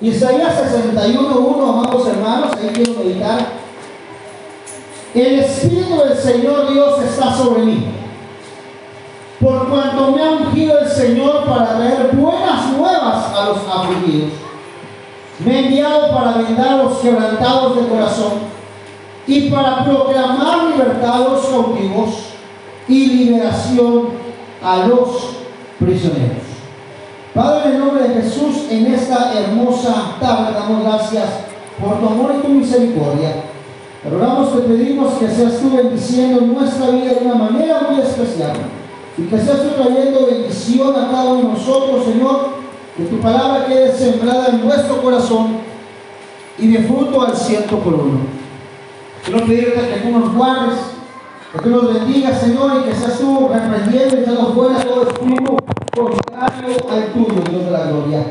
Isaías 61.1, amados hermanos, ahí quiero meditar. El Espíritu del Señor Dios está sobre mí. Por cuanto me ha ungido el Señor para traer buenas nuevas a los afligidos. Me ha enviado para vendar a los quebrantados de corazón y para proclamar libertad a los y liberación a los prisioneros. Padre, en el nombre de Jesús, en esta hermosa tarde damos gracias por tu amor y tu misericordia. Rogamos, te pedimos que seas tú bendiciendo nuestra vida de una manera muy especial y que seas tú trayendo bendición a cada uno de nosotros, Señor, que tu palabra quede sembrada en nuestro corazón y de fruto al ciento por uno. Quiero pedirte que tú nos guardes, que tú nos bendigas, Señor, y que seas tú reprendiendo y echando fuera todo espíritu contrario al tuyo, Dios de la gloria.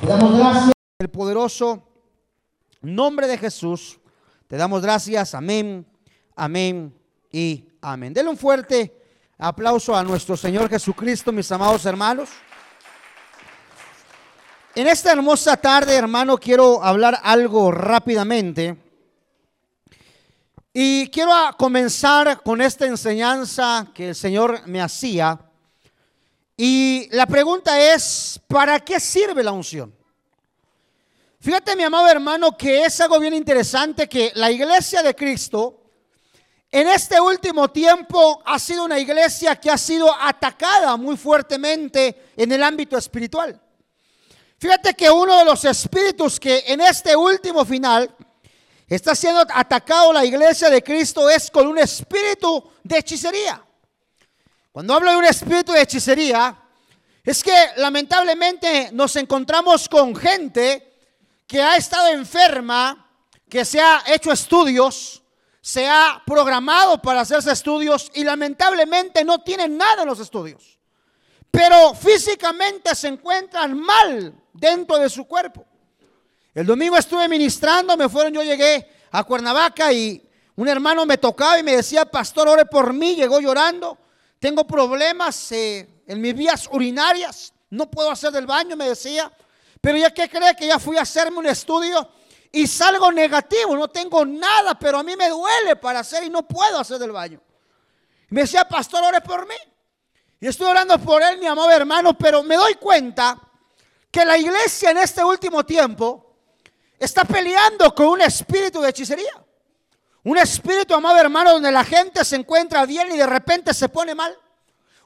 Te damos gracias. el poderoso nombre de Jesús. Te damos gracias. Amén, amén y amén. Denle un fuerte aplauso a nuestro Señor Jesucristo, mis amados hermanos. En esta hermosa tarde, hermano, quiero hablar algo rápidamente. Y quiero comenzar con esta enseñanza que el Señor me hacía. Y la pregunta es, ¿para qué sirve la unción? Fíjate, mi amado hermano, que es algo bien interesante que la iglesia de Cristo en este último tiempo ha sido una iglesia que ha sido atacada muy fuertemente en el ámbito espiritual. Fíjate que uno de los espíritus que en este último final está siendo atacado la iglesia de Cristo es con un espíritu de hechicería. Cuando hablo de un espíritu de hechicería, es que lamentablemente nos encontramos con gente que ha estado enferma, que se ha hecho estudios, se ha programado para hacerse estudios y lamentablemente no tienen nada en los estudios. Pero físicamente se encuentran mal dentro de su cuerpo. El domingo estuve ministrando, me fueron, yo llegué a Cuernavaca y un hermano me tocaba y me decía, pastor, ore por mí, llegó llorando, tengo problemas eh, en mis vías urinarias, no puedo hacer del baño, me decía, pero ya que cree que ya fui a hacerme un estudio y salgo negativo, no tengo nada, pero a mí me duele para hacer y no puedo hacer del baño. Me decía, pastor, ore por mí. Y estoy orando por él, mi amado hermano, pero me doy cuenta que la iglesia en este último tiempo está peleando con un espíritu de hechicería. Un espíritu, amado hermano, donde la gente se encuentra bien y de repente se pone mal.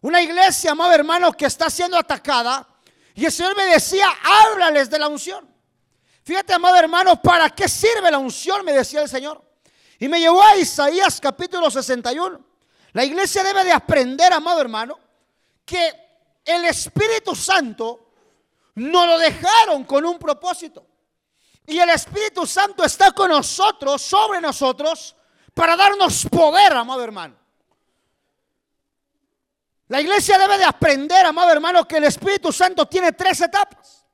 Una iglesia, amado hermano, que está siendo atacada. Y el Señor me decía, háblales de la unción. Fíjate, amado hermano, ¿para qué sirve la unción? Me decía el Señor. Y me llevó a Isaías capítulo 61. La iglesia debe de aprender, amado hermano, que el Espíritu Santo no lo dejaron con un propósito. Y el Espíritu Santo está con nosotros, sobre nosotros, para darnos poder, amado hermano. La iglesia debe de aprender, amado hermano, que el Espíritu Santo tiene tres etapas.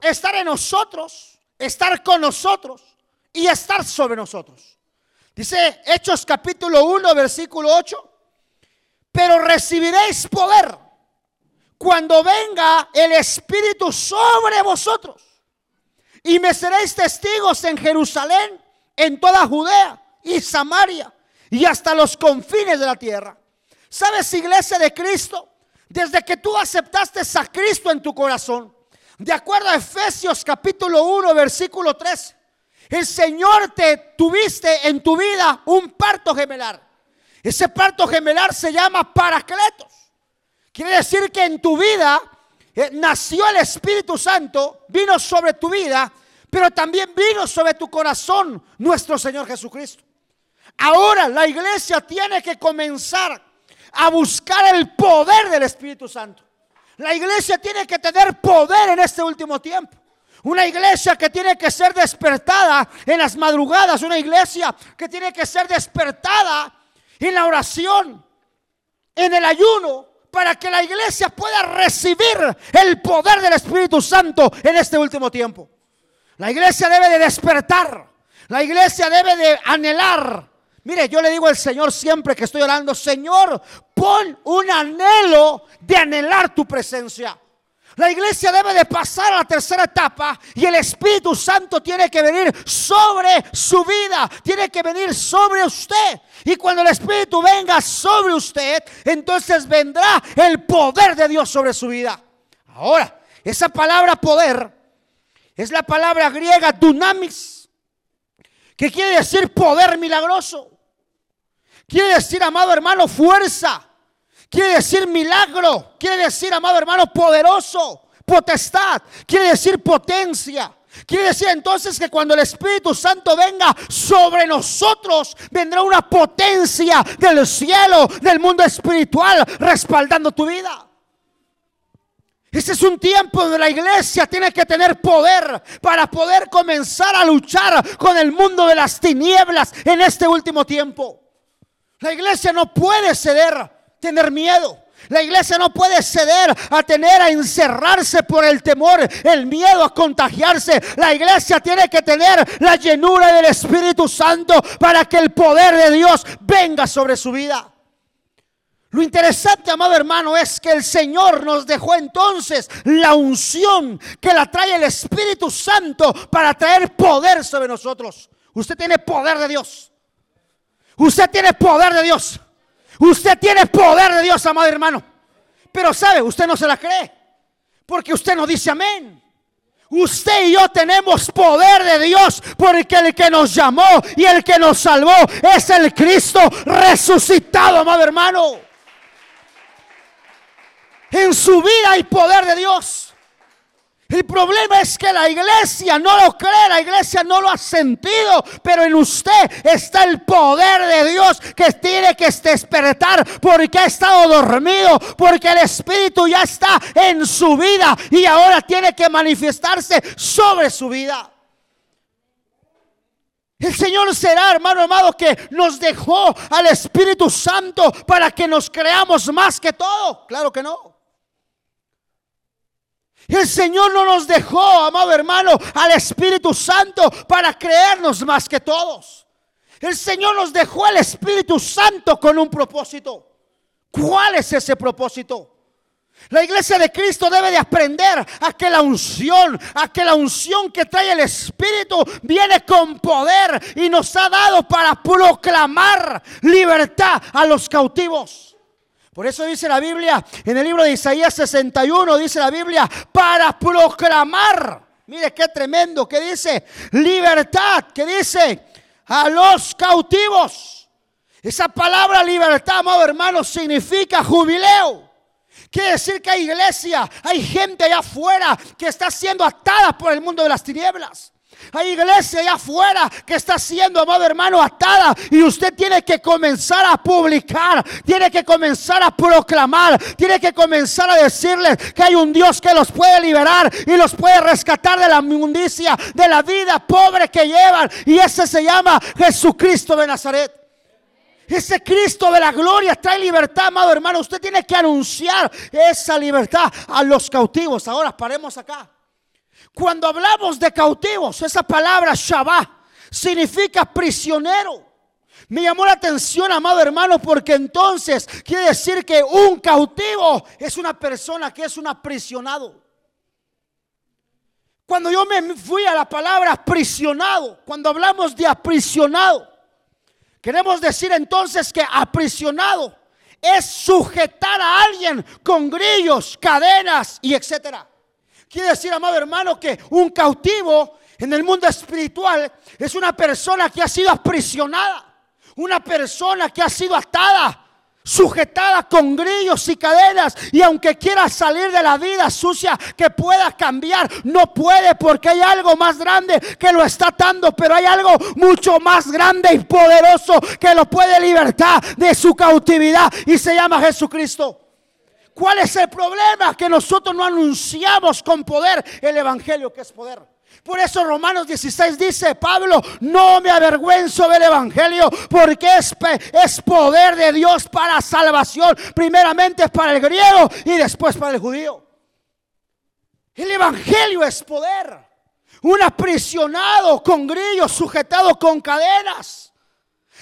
Estar en nosotros, estar con nosotros y estar sobre nosotros. Dice Hechos capítulo 1, versículo 8. Pero recibiréis poder cuando venga el Espíritu sobre vosotros. Y me seréis testigos en Jerusalén, en toda Judea y Samaria y hasta los confines de la tierra. ¿Sabes, iglesia de Cristo? Desde que tú aceptaste a Cristo en tu corazón, de acuerdo a Efesios capítulo 1, versículo 3, el Señor te tuviste en tu vida un parto gemelar. Ese parto gemelar se llama paracletos. Quiere decir que en tu vida eh, nació el Espíritu Santo, vino sobre tu vida, pero también vino sobre tu corazón nuestro Señor Jesucristo. Ahora la iglesia tiene que comenzar a buscar el poder del Espíritu Santo. La iglesia tiene que tener poder en este último tiempo. Una iglesia que tiene que ser despertada en las madrugadas. Una iglesia que tiene que ser despertada en la oración, en el ayuno, para que la iglesia pueda recibir el poder del Espíritu Santo en este último tiempo. La iglesia debe de despertar. La iglesia debe de anhelar. Mire, yo le digo al Señor siempre que estoy orando, Señor, pon un anhelo de anhelar tu presencia. La iglesia debe de pasar a la tercera etapa y el Espíritu Santo tiene que venir sobre su vida, tiene que venir sobre usted. Y cuando el Espíritu venga sobre usted, entonces vendrá el poder de Dios sobre su vida. Ahora, esa palabra poder es la palabra griega dunamis, que quiere decir poder milagroso. Quiere decir, amado hermano, fuerza. Quiere decir milagro. Quiere decir, amado hermano, poderoso. Potestad. Quiere decir potencia. Quiere decir entonces que cuando el Espíritu Santo venga sobre nosotros, vendrá una potencia del cielo, del mundo espiritual, respaldando tu vida. Ese es un tiempo donde la iglesia tiene que tener poder para poder comenzar a luchar con el mundo de las tinieblas en este último tiempo. La iglesia no puede ceder, tener miedo. La iglesia no puede ceder a tener a encerrarse por el temor, el miedo a contagiarse. La iglesia tiene que tener la llenura del Espíritu Santo para que el poder de Dios venga sobre su vida. Lo interesante, amado hermano, es que el Señor nos dejó entonces la unción que la trae el Espíritu Santo para traer poder sobre nosotros. Usted tiene poder de Dios. Usted tiene poder de Dios. Usted tiene poder de Dios, amado hermano. Pero sabe, usted no se la cree. Porque usted no dice amén. Usted y yo tenemos poder de Dios porque el que nos llamó y el que nos salvó es el Cristo resucitado, amado hermano. En su vida hay poder de Dios. El problema es que la iglesia no lo cree, la iglesia no lo ha sentido, pero en usted está el poder de Dios que tiene que despertar porque ha estado dormido, porque el Espíritu ya está en su vida y ahora tiene que manifestarse sobre su vida. El Señor será, hermano amado, que nos dejó al Espíritu Santo para que nos creamos más que todo. Claro que no. El Señor no nos dejó, amado hermano, al Espíritu Santo para creernos más que todos. El Señor nos dejó al Espíritu Santo con un propósito. ¿Cuál es ese propósito? La iglesia de Cristo debe de aprender a que la unción, a que la unción que trae el Espíritu viene con poder y nos ha dado para proclamar libertad a los cautivos. Por eso dice la Biblia, en el libro de Isaías 61, dice la Biblia, para proclamar, mire qué tremendo, que dice, libertad, que dice, a los cautivos. Esa palabra libertad, amado hermano, significa jubileo. Quiere decir que hay iglesia, hay gente allá afuera que está siendo atada por el mundo de las tinieblas. Hay iglesia allá afuera que está siendo, amado hermano, atada. Y usted tiene que comenzar a publicar, tiene que comenzar a proclamar, tiene que comenzar a decirles que hay un Dios que los puede liberar y los puede rescatar de la inmundicia, de la vida pobre que llevan. Y ese se llama Jesucristo de Nazaret. Ese Cristo de la gloria trae libertad, amado hermano. Usted tiene que anunciar esa libertad a los cautivos. Ahora paremos acá. Cuando hablamos de cautivos, esa palabra Shabbat significa prisionero. Me llamó la atención, amado hermano, porque entonces quiere decir que un cautivo es una persona que es un aprisionado. Cuando yo me fui a la palabra aprisionado, cuando hablamos de aprisionado, queremos decir entonces que aprisionado es sujetar a alguien con grillos, cadenas y etcétera. Quiere decir, amado hermano, que un cautivo en el mundo espiritual es una persona que ha sido aprisionada, una persona que ha sido atada, sujetada con grillos y cadenas y aunque quiera salir de la vida sucia que pueda cambiar, no puede porque hay algo más grande que lo está atando, pero hay algo mucho más grande y poderoso que lo puede libertar de su cautividad y se llama Jesucristo. ¿Cuál es el problema? Que nosotros no anunciamos con poder el Evangelio que es poder. Por eso Romanos 16 dice, Pablo, no me avergüenzo del Evangelio porque es, es poder de Dios para salvación. Primeramente para el griego y después para el judío. El Evangelio es poder. Un aprisionado con grillos, sujetado con cadenas.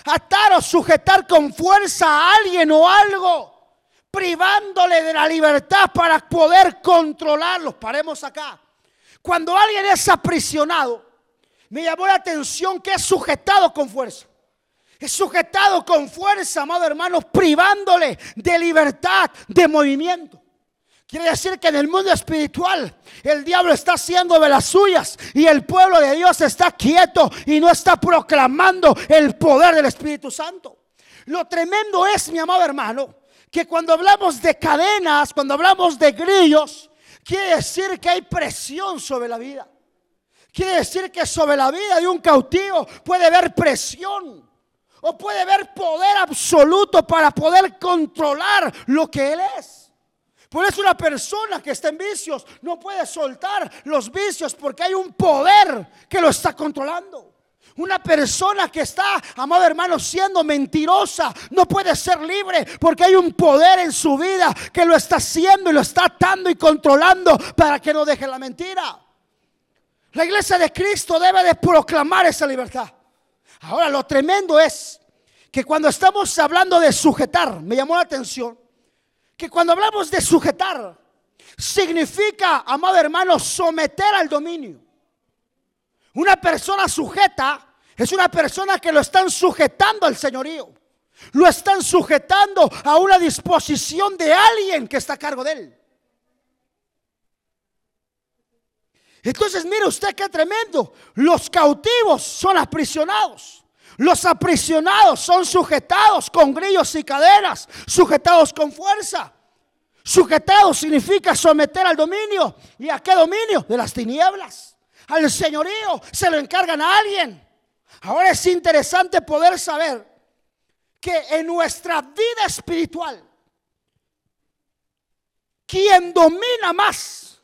Atar o sujetar con fuerza a alguien o algo privándole de la libertad para poder controlarlos. Paremos acá. Cuando alguien es aprisionado, me llamó la atención que es sujetado con fuerza. Es sujetado con fuerza, amado hermano, privándole de libertad, de movimiento. Quiere decir que en el mundo espiritual el diablo está haciendo de las suyas y el pueblo de Dios está quieto y no está proclamando el poder del Espíritu Santo. Lo tremendo es, mi amado hermano, que cuando hablamos de cadenas, cuando hablamos de grillos, quiere decir que hay presión sobre la vida. Quiere decir que sobre la vida de un cautivo puede haber presión o puede haber poder absoluto para poder controlar lo que él es. Por eso una persona que está en vicios no puede soltar los vicios porque hay un poder que lo está controlando. Una persona que está, amado hermano, siendo mentirosa, no puede ser libre porque hay un poder en su vida que lo está haciendo y lo está atando y controlando para que no deje la mentira. La iglesia de Cristo debe de proclamar esa libertad. Ahora, lo tremendo es que cuando estamos hablando de sujetar, me llamó la atención, que cuando hablamos de sujetar, significa, amado hermano, someter al dominio. Una persona sujeta es una persona que lo están sujetando al señorío. Lo están sujetando a una disposición de alguien que está a cargo de él. Entonces, mire usted qué tremendo. Los cautivos son aprisionados. Los aprisionados son sujetados con grillos y cadenas, sujetados con fuerza. Sujetado significa someter al dominio. ¿Y a qué dominio? De las tinieblas. Al señorío se lo encargan a alguien. Ahora es interesante poder saber que en nuestra vida espiritual, quien domina más,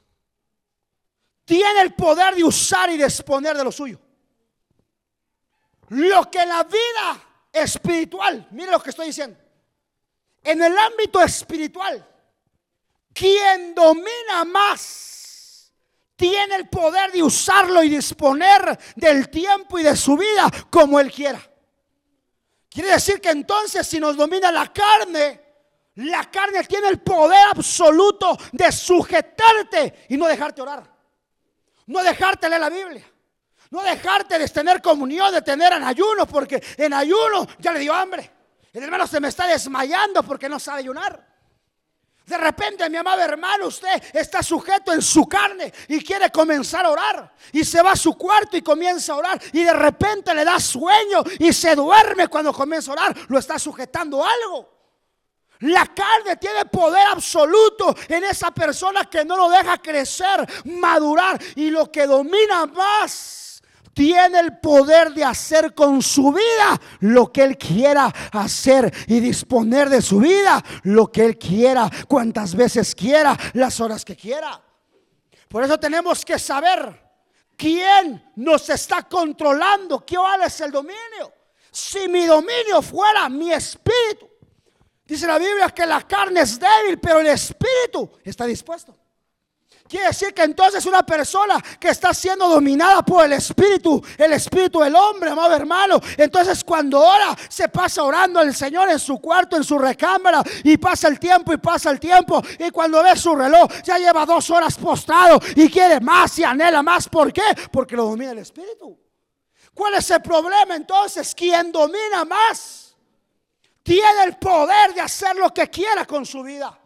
tiene el poder de usar y disponer de lo suyo. Lo que la vida espiritual, mire lo que estoy diciendo, en el ámbito espiritual, quien domina más tiene el poder de usarlo y disponer del tiempo y de su vida como él quiera. Quiere decir que entonces si nos domina la carne, la carne tiene el poder absoluto de sujetarte y no dejarte orar. No dejarte leer la Biblia. No dejarte de tener comunión, de tener en ayuno, porque en ayuno ya le dio hambre. El hermano se me está desmayando porque no sabe ayunar. De repente, mi amado hermano, usted está sujeto en su carne y quiere comenzar a orar. Y se va a su cuarto y comienza a orar. Y de repente le da sueño y se duerme cuando comienza a orar. Lo está sujetando algo. La carne tiene poder absoluto en esa persona que no lo deja crecer, madurar. Y lo que domina más tiene el poder de hacer con su vida lo que Él quiera hacer y disponer de su vida lo que Él quiera, cuantas veces quiera, las horas que quiera. Por eso tenemos que saber quién nos está controlando, cuál es el dominio. Si mi dominio fuera mi espíritu, dice la Biblia que la carne es débil, pero el espíritu está dispuesto. Quiere decir que entonces una persona que está siendo dominada por el espíritu, el espíritu del hombre, amado hermano, entonces cuando ora, se pasa orando al Señor en su cuarto, en su recámara, y pasa el tiempo y pasa el tiempo, y cuando ve su reloj, ya lleva dos horas postrado y quiere más y anhela más. ¿Por qué? Porque lo domina el espíritu. ¿Cuál es el problema entonces? Quien domina más tiene el poder de hacer lo que quiera con su vida.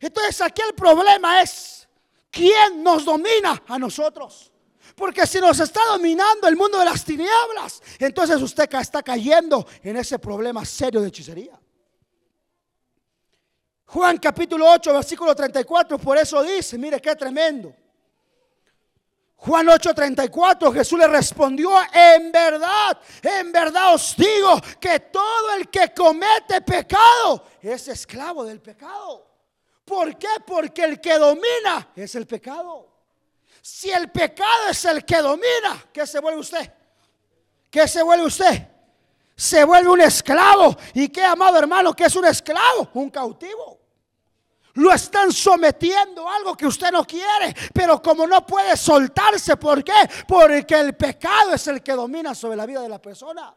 Entonces aquí el problema es ¿quién nos domina a nosotros? Porque si nos está dominando el mundo de las tinieblas, entonces usted está cayendo en ese problema serio de hechicería. Juan capítulo 8, versículo 34, por eso dice, mire qué tremendo. Juan 8:34, Jesús le respondió, en verdad, en verdad os digo que todo el que comete pecado es esclavo del pecado. ¿Por qué? Porque el que domina es el pecado. Si el pecado es el que domina, ¿qué se vuelve usted? ¿Qué se vuelve usted? Se vuelve un esclavo. ¿Y qué, amado hermano, que es un esclavo? Un cautivo. Lo están sometiendo a algo que usted no quiere, pero como no puede soltarse, ¿por qué? Porque el pecado es el que domina sobre la vida de la persona.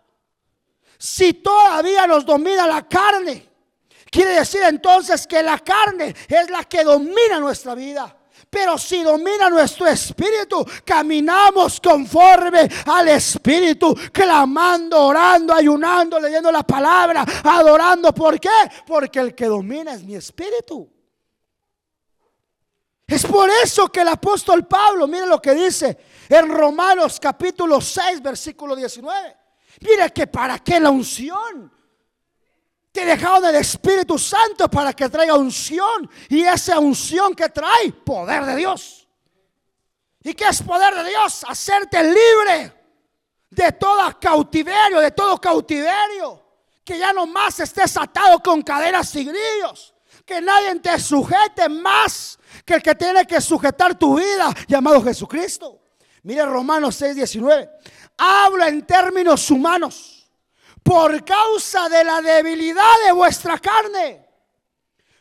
Si todavía nos domina la carne, Quiere decir entonces que la carne es la que domina nuestra vida. Pero si domina nuestro espíritu, caminamos conforme al espíritu, clamando, orando, ayunando, leyendo la palabra, adorando. ¿Por qué? Porque el que domina es mi espíritu. Es por eso que el apóstol Pablo, mire lo que dice en Romanos capítulo 6, versículo 19. Mire que para qué la unción. Te dejaron el Espíritu Santo para que traiga unción. Y esa unción que trae, poder de Dios. ¿Y qué es poder de Dios? Hacerte libre de todo cautiverio, de todo cautiverio. Que ya no más estés atado con cadenas y grillos. Que nadie te sujete más que el que tiene que sujetar tu vida, llamado Jesucristo. Mire Romanos 6, 19. Habla en términos humanos por causa de la debilidad de vuestra carne.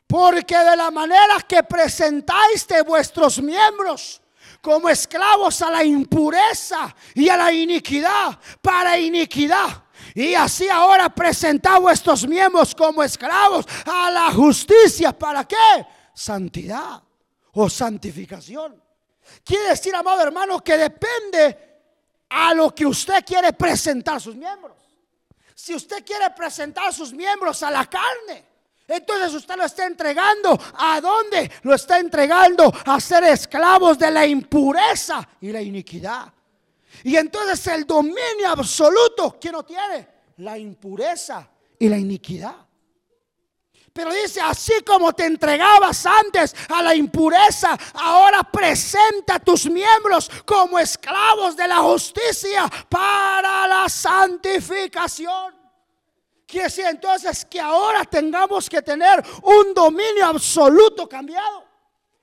Porque de la manera que presentáis de vuestros miembros como esclavos a la impureza y a la iniquidad, para iniquidad. Y así ahora presentad vuestros miembros como esclavos a la justicia. ¿Para qué? Santidad o santificación. Quiere decir, amado hermano, que depende a lo que usted quiere presentar sus miembros. Si usted quiere presentar sus miembros a la carne, entonces usted lo está entregando. ¿A dónde? Lo está entregando a ser esclavos de la impureza y la iniquidad. Y entonces el dominio absoluto, ¿quién lo tiene? La impureza y la iniquidad. Pero dice, así como te entregabas antes a la impureza, ahora presenta tus miembros como esclavos de la justicia para la santificación. Quiere decir entonces que ahora tengamos que tener un dominio absoluto cambiado.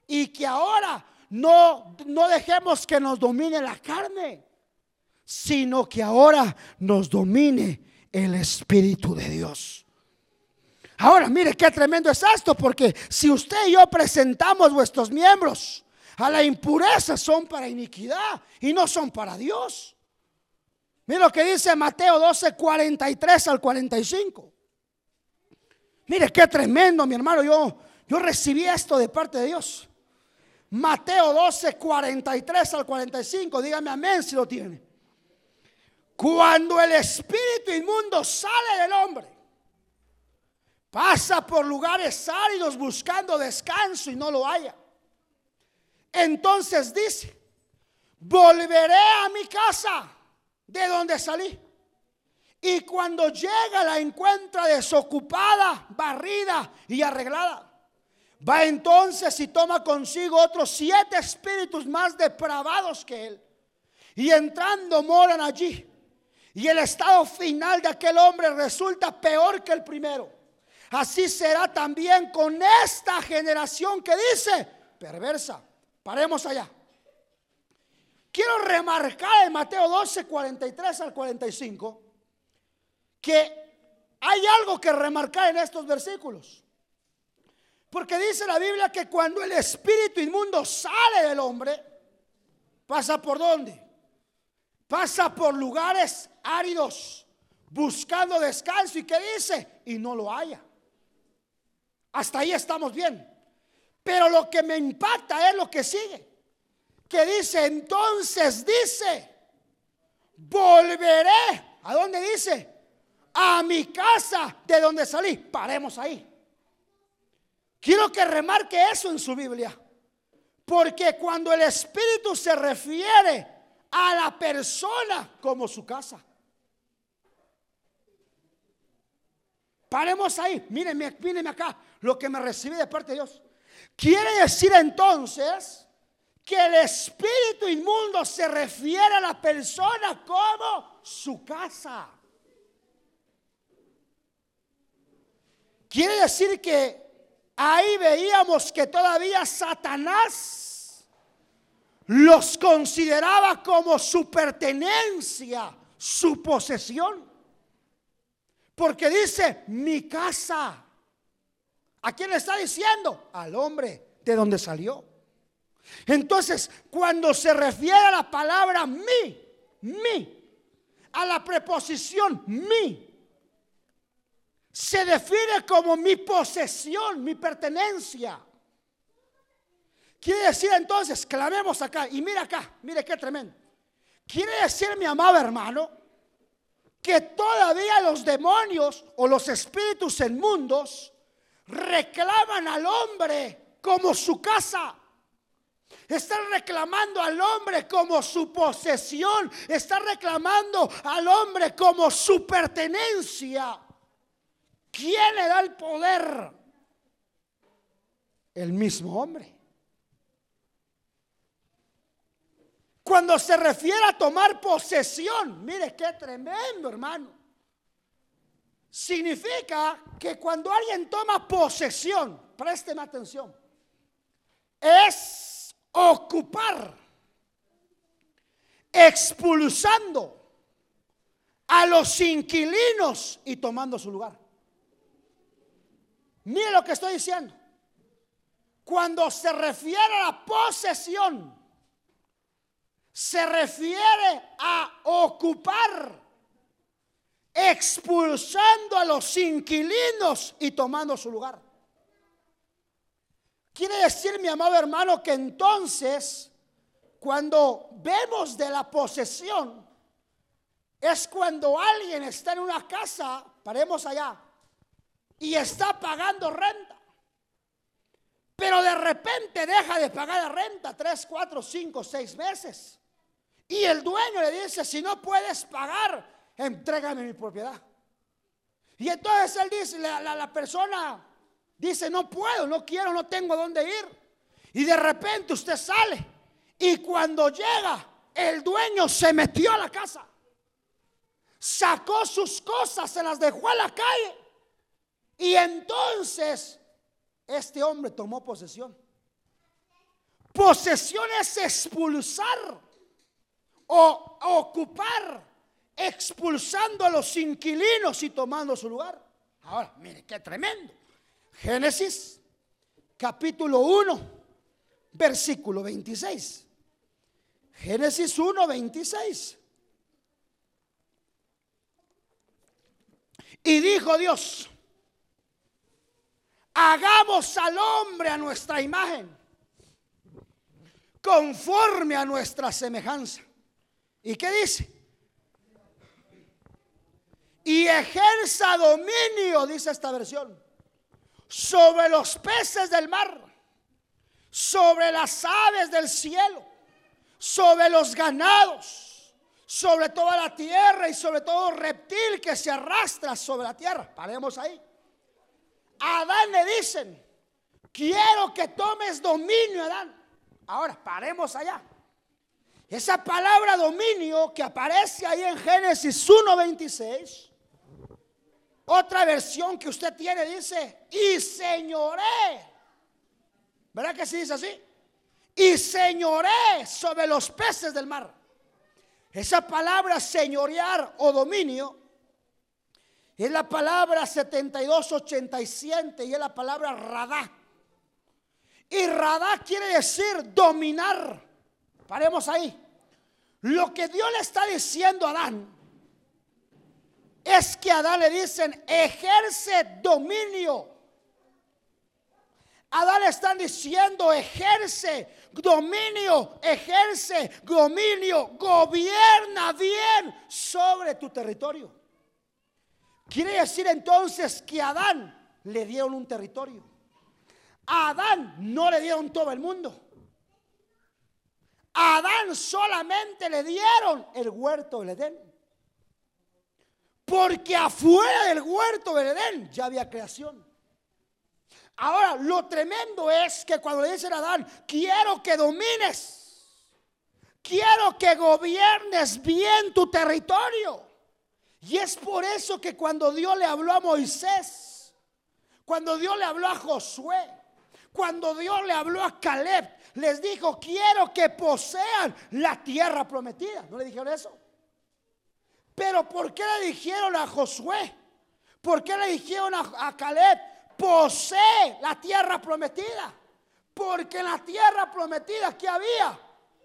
Y que ahora no, no dejemos que nos domine la carne, sino que ahora nos domine el Espíritu de Dios. Ahora, mire qué tremendo es esto, porque si usted y yo presentamos vuestros miembros a la impureza, son para iniquidad y no son para Dios. Mire lo que dice Mateo 12, 43 al 45. Mire qué tremendo, mi hermano. Yo, yo recibí esto de parte de Dios. Mateo 12, 43 al 45. Dígame amén si lo tiene. Cuando el espíritu inmundo sale del hombre Pasa por lugares áridos buscando descanso y no lo haya. Entonces dice, volveré a mi casa de donde salí. Y cuando llega la encuentra desocupada, barrida y arreglada. Va entonces y toma consigo otros siete espíritus más depravados que él. Y entrando moran allí. Y el estado final de aquel hombre resulta peor que el primero. Así será también con esta generación que dice perversa. Paremos allá. Quiero remarcar en Mateo 12, 43 al 45 que hay algo que remarcar en estos versículos. Porque dice la Biblia que cuando el espíritu inmundo sale del hombre, pasa por dónde? Pasa por lugares áridos, buscando descanso. ¿Y qué dice? Y no lo haya. Hasta ahí estamos bien. Pero lo que me impacta es lo que sigue. Que dice, entonces dice, volveré. ¿A dónde dice? A mi casa de donde salí. Paremos ahí. Quiero que remarque eso en su Biblia. Porque cuando el Espíritu se refiere a la persona como su casa. Paremos ahí. Mírenme, mírenme acá lo que me recibí de parte de Dios. Quiere decir entonces que el espíritu inmundo se refiere a la persona como su casa. Quiere decir que ahí veíamos que todavía Satanás los consideraba como su pertenencia, su posesión. Porque dice, mi casa. ¿A quién le está diciendo? Al hombre de donde salió. Entonces, cuando se refiere a la palabra mi, mi, a la preposición mi, se define como mi posesión, mi pertenencia. Quiere decir entonces, clamemos acá, y mira acá, mire qué tremendo. Quiere decir, mi amado hermano, que todavía los demonios o los espíritus inmundos reclaman al hombre como su casa. Están reclamando al hombre como su posesión. Están reclamando al hombre como su pertenencia. ¿Quién le da el poder? El mismo hombre. Cuando se refiere a tomar posesión, mire qué tremendo, hermano. Significa que cuando alguien toma posesión, présteme atención, es ocupar, expulsando a los inquilinos y tomando su lugar. Mire lo que estoy diciendo. Cuando se refiere a la posesión, se refiere a ocupar, expulsando a los inquilinos y tomando su lugar. Quiere decir, mi amado hermano, que entonces, cuando vemos de la posesión, es cuando alguien está en una casa, paremos allá, y está pagando renta. Pero de repente deja de pagar la renta tres, cuatro, cinco, seis meses. Y el dueño le dice, si no puedes pagar, entrégame mi propiedad. Y entonces él dice, la, la, persona dice, no puedo, no quiero, no tengo dónde ir. Y de repente usted sale. Y cuando llega, el dueño se metió a la casa. Sacó sus cosas, se las dejó a la calle. Y entonces este hombre tomó posesión. Posesión es expulsar o ocupar, expulsando a los inquilinos y tomando su lugar. Ahora, mire, qué tremendo. Génesis capítulo 1, versículo 26. Génesis 1, 26. Y dijo Dios, hagamos al hombre a nuestra imagen, conforme a nuestra semejanza. ¿Y qué dice? Y ejerza dominio, dice esta versión, sobre los peces del mar, sobre las aves del cielo, sobre los ganados, sobre toda la tierra y sobre todo reptil que se arrastra sobre la tierra. Paremos ahí. A Adán le dicen, quiero que tomes dominio, Adán. Ahora, paremos allá. Esa palabra dominio que aparece ahí en Génesis 1.26, otra versión que usted tiene dice, y señoré. ¿Verdad que se dice así? Y señoré sobre los peces del mar. Esa palabra señorear o dominio es la palabra 7287 y es la palabra radá. Y radá quiere decir dominar. Paremos ahí. Lo que Dios le está diciendo a Adán es que a Adán le dicen, ejerce dominio. Adán le están diciendo, ejerce dominio, ejerce dominio, gobierna bien sobre tu territorio. Quiere decir entonces que a Adán le dieron un territorio. A Adán no le dieron todo el mundo. A Adán solamente le dieron el huerto del Edén. Porque afuera del huerto del Edén ya había creación. Ahora, lo tremendo es que cuando le dicen a Adán, quiero que domines, quiero que gobiernes bien tu territorio. Y es por eso que cuando Dios le habló a Moisés, cuando Dios le habló a Josué, cuando Dios le habló a Caleb, les dijo, quiero que posean la tierra prometida. ¿No le dijeron eso? Pero ¿por qué le dijeron a Josué? ¿Por qué le dijeron a, Caleb, posee la tierra prometida? Porque en la tierra prometida, ¿qué había?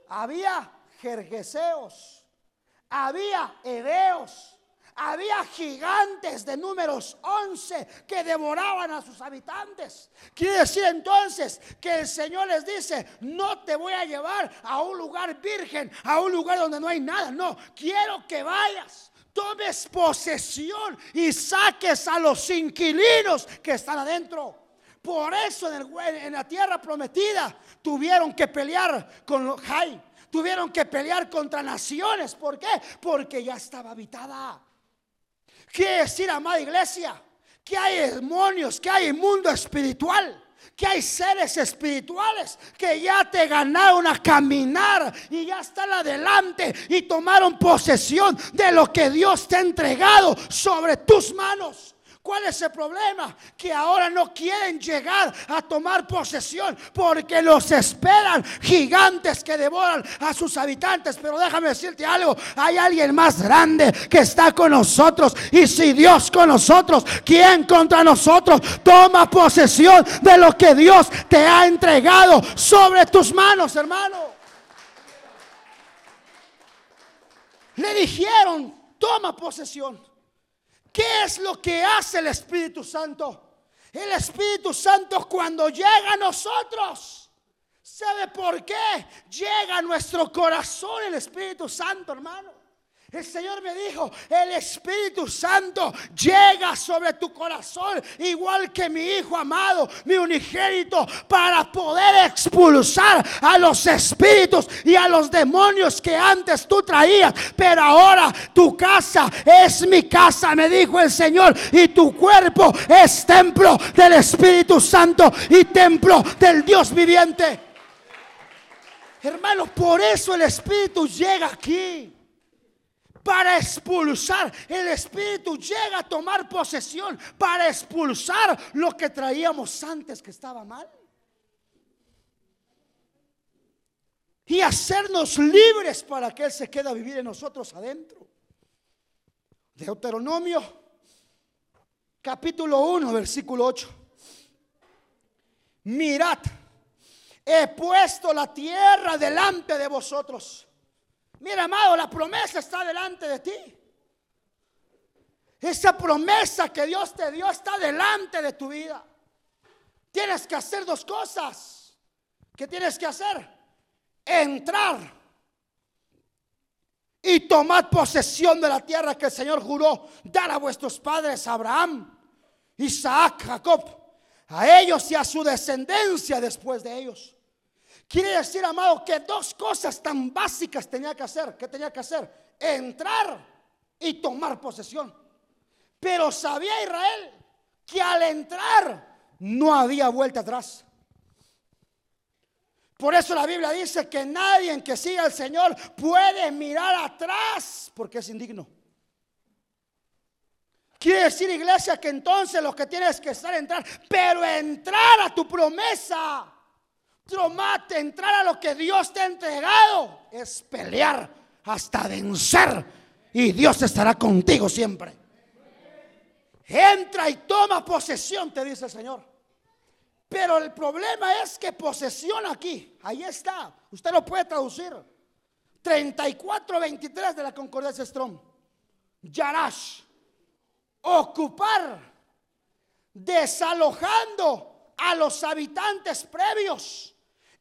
Había jerjeseos, había heveos, había gigantes de números 11 que devoraban a sus habitantes. Quiere decir entonces que el Señor les dice, no te voy a llevar a un lugar virgen, a un lugar donde no hay nada. No, quiero que vayas, tomes posesión y saques a los inquilinos que están adentro. Por eso en, el, la tierra prometida tuvieron que pelear con los Jai. Tuvieron que pelear contra naciones. ¿Por qué? Porque ya estaba habitada. Quiere decir, amada iglesia, que hay demonios, que hay mundo espiritual que hay seres espirituales que ya te ganaron a caminar y ya están adelante y tomaron posesión de lo que Dios te ha entregado sobre tus manos. ¿Cuál es el problema? Que ahora no quieren llegar a tomar posesión porque los esperan gigantes que devoran a sus habitantes. Pero déjame decirte algo, hay alguien más grande que está con nosotros. Y si Dios con nosotros, ¿quién contra nosotros? Toma posesión de lo que Dios te ha entregado sobre tus manos, hermano. Le dijeron, toma posesión. ¿Qué es lo que hace el Espíritu Santo? El Espíritu Santo cuando llega a nosotros, ¿sabe por qué? Llega a nuestro corazón el Espíritu Santo, hermano. El Señor me dijo, el Espíritu Santo llega sobre tu corazón, igual que mi Hijo amado, mi unigénito, para poder expulsar a los espíritus y a los demonios que antes tú traías. Pero ahora tu casa es mi casa, me dijo el Señor, y tu cuerpo es templo del Espíritu Santo y templo del Dios viviente. Hermano, por eso el Espíritu llega aquí para expulsar. El Espíritu llega a tomar posesión para expulsar lo que traíamos antes que estaba mal. Y hacernos libres para que Él se quede a vivir en nosotros adentro. Deuteronomio capítulo 1, versículo 8. Mirad, he puesto la tierra delante de vosotros Mira, amado, la promesa está delante de ti. Esa promesa que Dios te dio está delante de tu vida. Tienes que hacer dos cosas. ¿Qué tienes que hacer? Entrar y tomar posesión de la tierra que el Señor juró dar a vuestros padres, Abraham, Isaac, Jacob, a ellos y a su descendencia después de ellos. Quiere decir, amado, que dos cosas tan básicas tenía que hacer. ¿Qué tenía que hacer? Entrar y tomar posesión. Pero sabía Israel que al entrar no había vuelta atrás. Por eso la Biblia dice que nadie que siga al Señor puede mirar atrás porque es indigno. Quiere decir, iglesia, que entonces lo que tienes que estar entrar, pero entrar a tu promesa Tromate, entrar a lo que Dios te ha entregado es pelear hasta vencer y Dios estará contigo siempre. Entra y toma posesión, te dice el Señor. Pero el problema es que posesión aquí, ahí está, usted lo puede traducir. 34-23 de la Concordancia Strong. Yarash, ocupar, desalojando a los habitantes previos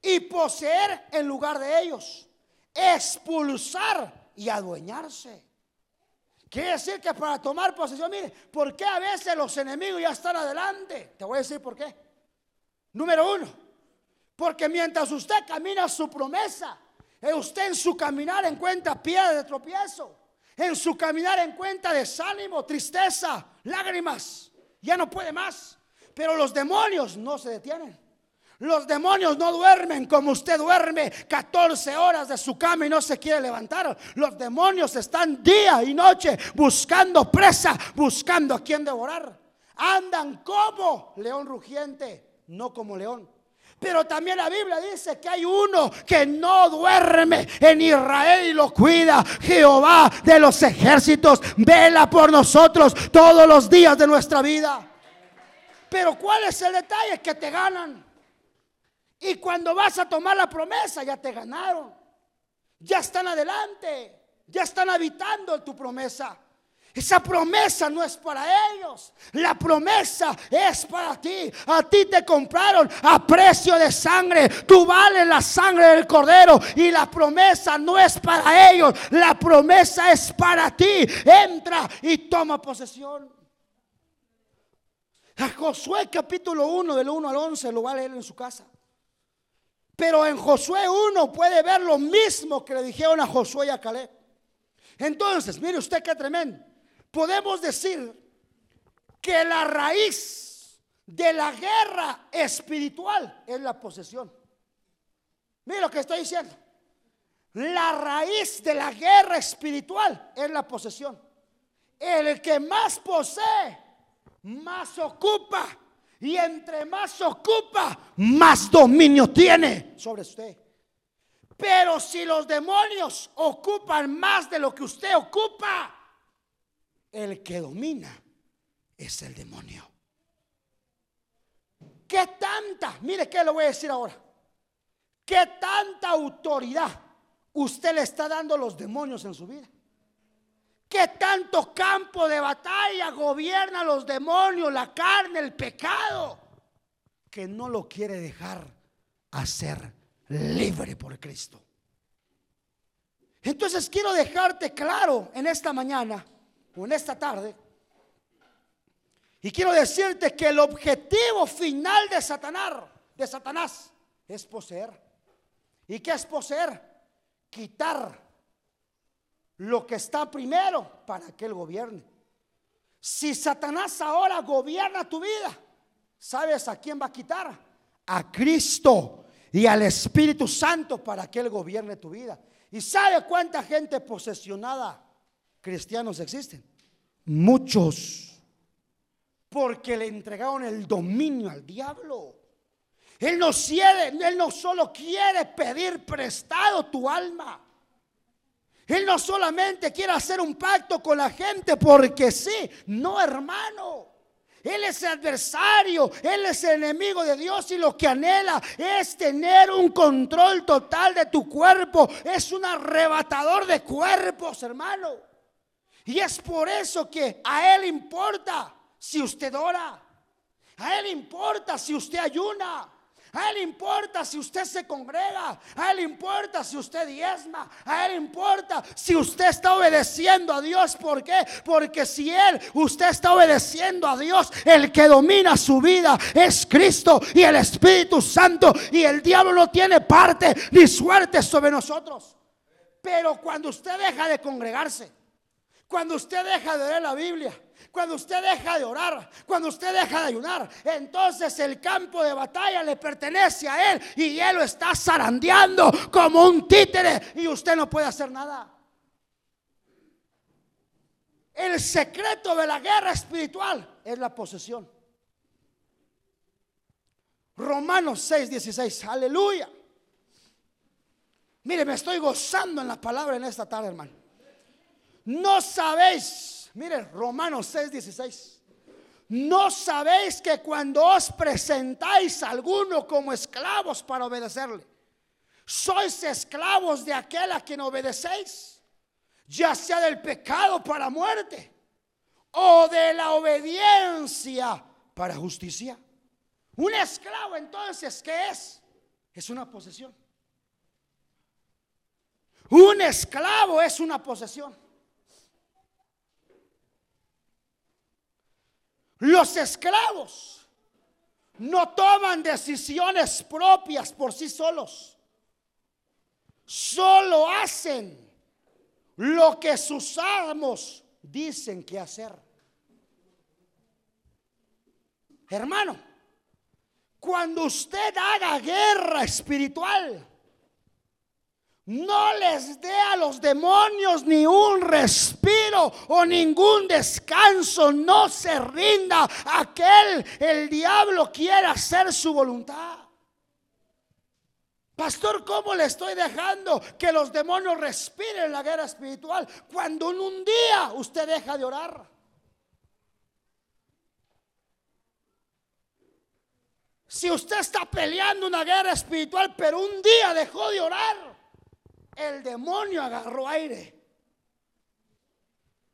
y poseer en lugar de ellos, expulsar y adueñarse. Quiere decir que para tomar posesión, mire, ¿por qué a veces los enemigos ya están adelante? Te voy a decir por qué. Número uno, porque mientras usted camina su promesa, eh, usted en su caminar encuentra piedra de tropiezo, en su caminar encuentra desánimo, tristeza, lágrimas, ya no puede más. Pero los demonios no se detienen. Los demonios no duermen como usted duerme 14 horas de su cama y no se quiere levantar. Los demonios están día y noche buscando presa, buscando a quien devorar. Andan como león rugiente, no como león. Pero también la Biblia dice que hay uno que no duerme en Israel y lo cuida. Jehová de los ejércitos vela por nosotros todos los días de nuestra vida. Pero ¿cuál es el detalle? Que te ganan. Y cuando vas a tomar la promesa, ya te ganaron. Ya están adelante. Ya están habitando tu promesa. Esa promesa no es para ellos. La promesa es para ti. A ti te compraron a precio de sangre. Tú vales la sangre del cordero. Y la promesa no es para ellos. La promesa es para ti. Entra y toma posesión. A Josué capítulo 1 del 1 al 11 lo va a leer en su casa. Pero en Josué 1 puede ver lo mismo que le dijeron a Josué y a Caleb. Entonces, mire usted qué tremendo podemos decir que la raíz de la guerra espiritual es la posesión. Mira lo que estoy diciendo. La raíz de la guerra espiritual es la posesión. El que más posee, más ocupa. Y entre más ocupa, más dominio tiene sobre usted. Pero si los demonios ocupan más de lo que usted ocupa, el que domina es el demonio. ¿Qué tanta? Mire qué le voy a decir ahora. ¿Qué tanta autoridad usted le está dando a los demonios en su vida? ¿Qué tanto campo de batalla gobierna los demonios, la carne, el pecado? Que no lo quiere dejar hacer libre por Cristo. Entonces quiero dejarte claro en esta mañana en esta tarde. Y quiero decirte que el objetivo final de Satanás, de Satanás, es poseer. ¿Y qué es poseer? Quitar lo que está primero para que él gobierne. Si Satanás ahora gobierna tu vida, ¿sabes a quién va a quitar? A Cristo y al Espíritu Santo para que él gobierne tu vida. ¿Y sabe cuánta gente posesionada cristianos existen? Muchos. Porque le entregaron el dominio al diablo. Él no, quiere, él no solo quiere pedir prestado tu alma. Él no solamente quiere hacer un pacto con la gente porque sí. No, hermano. Él es adversario, Él es el enemigo de Dios y lo que anhela es tener un control total de tu cuerpo. Es un arrebatador de cuerpos, hermano. Y es por eso que a Él importa si usted ora. A Él importa si usted ayuna. A Él importa si usted se congrega. A Él importa si usted diezma. A Él importa si usted está obedeciendo a Dios. ¿Por qué? Porque si Él, usted está obedeciendo a Dios, el que domina su vida es Cristo y el Espíritu Santo. Y el diablo no tiene parte ni suerte sobre nosotros. Pero cuando usted deja de congregarse, cuando usted deja de leer la Biblia, cuando usted deja de orar, cuando usted deja de ayunar, entonces el campo de batalla le pertenece a Él y Él lo está zarandeando como un títere y usted no puede hacer nada. El secreto de la guerra espiritual es la posesión. Romanos 6, 16, aleluya. Mire, me estoy gozando en la palabra en esta tarde, hermano. No sabéis, mire Romanos 6, 16. No sabéis que cuando os presentáis a alguno como esclavos para obedecerle, sois esclavos de aquel a quien obedecéis, ya sea del pecado para muerte o de la obediencia para justicia. Un esclavo entonces, ¿qué es? Es una posesión. Un esclavo es una posesión. Los esclavos no toman decisiones propias por sí solos. Solo hacen lo que sus amos dicen que hacer. Hermano, cuando usted haga guerra espiritual, no les dé a los demonios ni un respiro o ningún descanso. No se rinda. Aquel, el diablo quiere hacer su voluntad. Pastor, ¿cómo le estoy dejando que los demonios respiren la guerra espiritual cuando en un día usted deja de orar? Si usted está peleando una guerra espiritual, pero un día dejó de orar, el demonio agarró aire.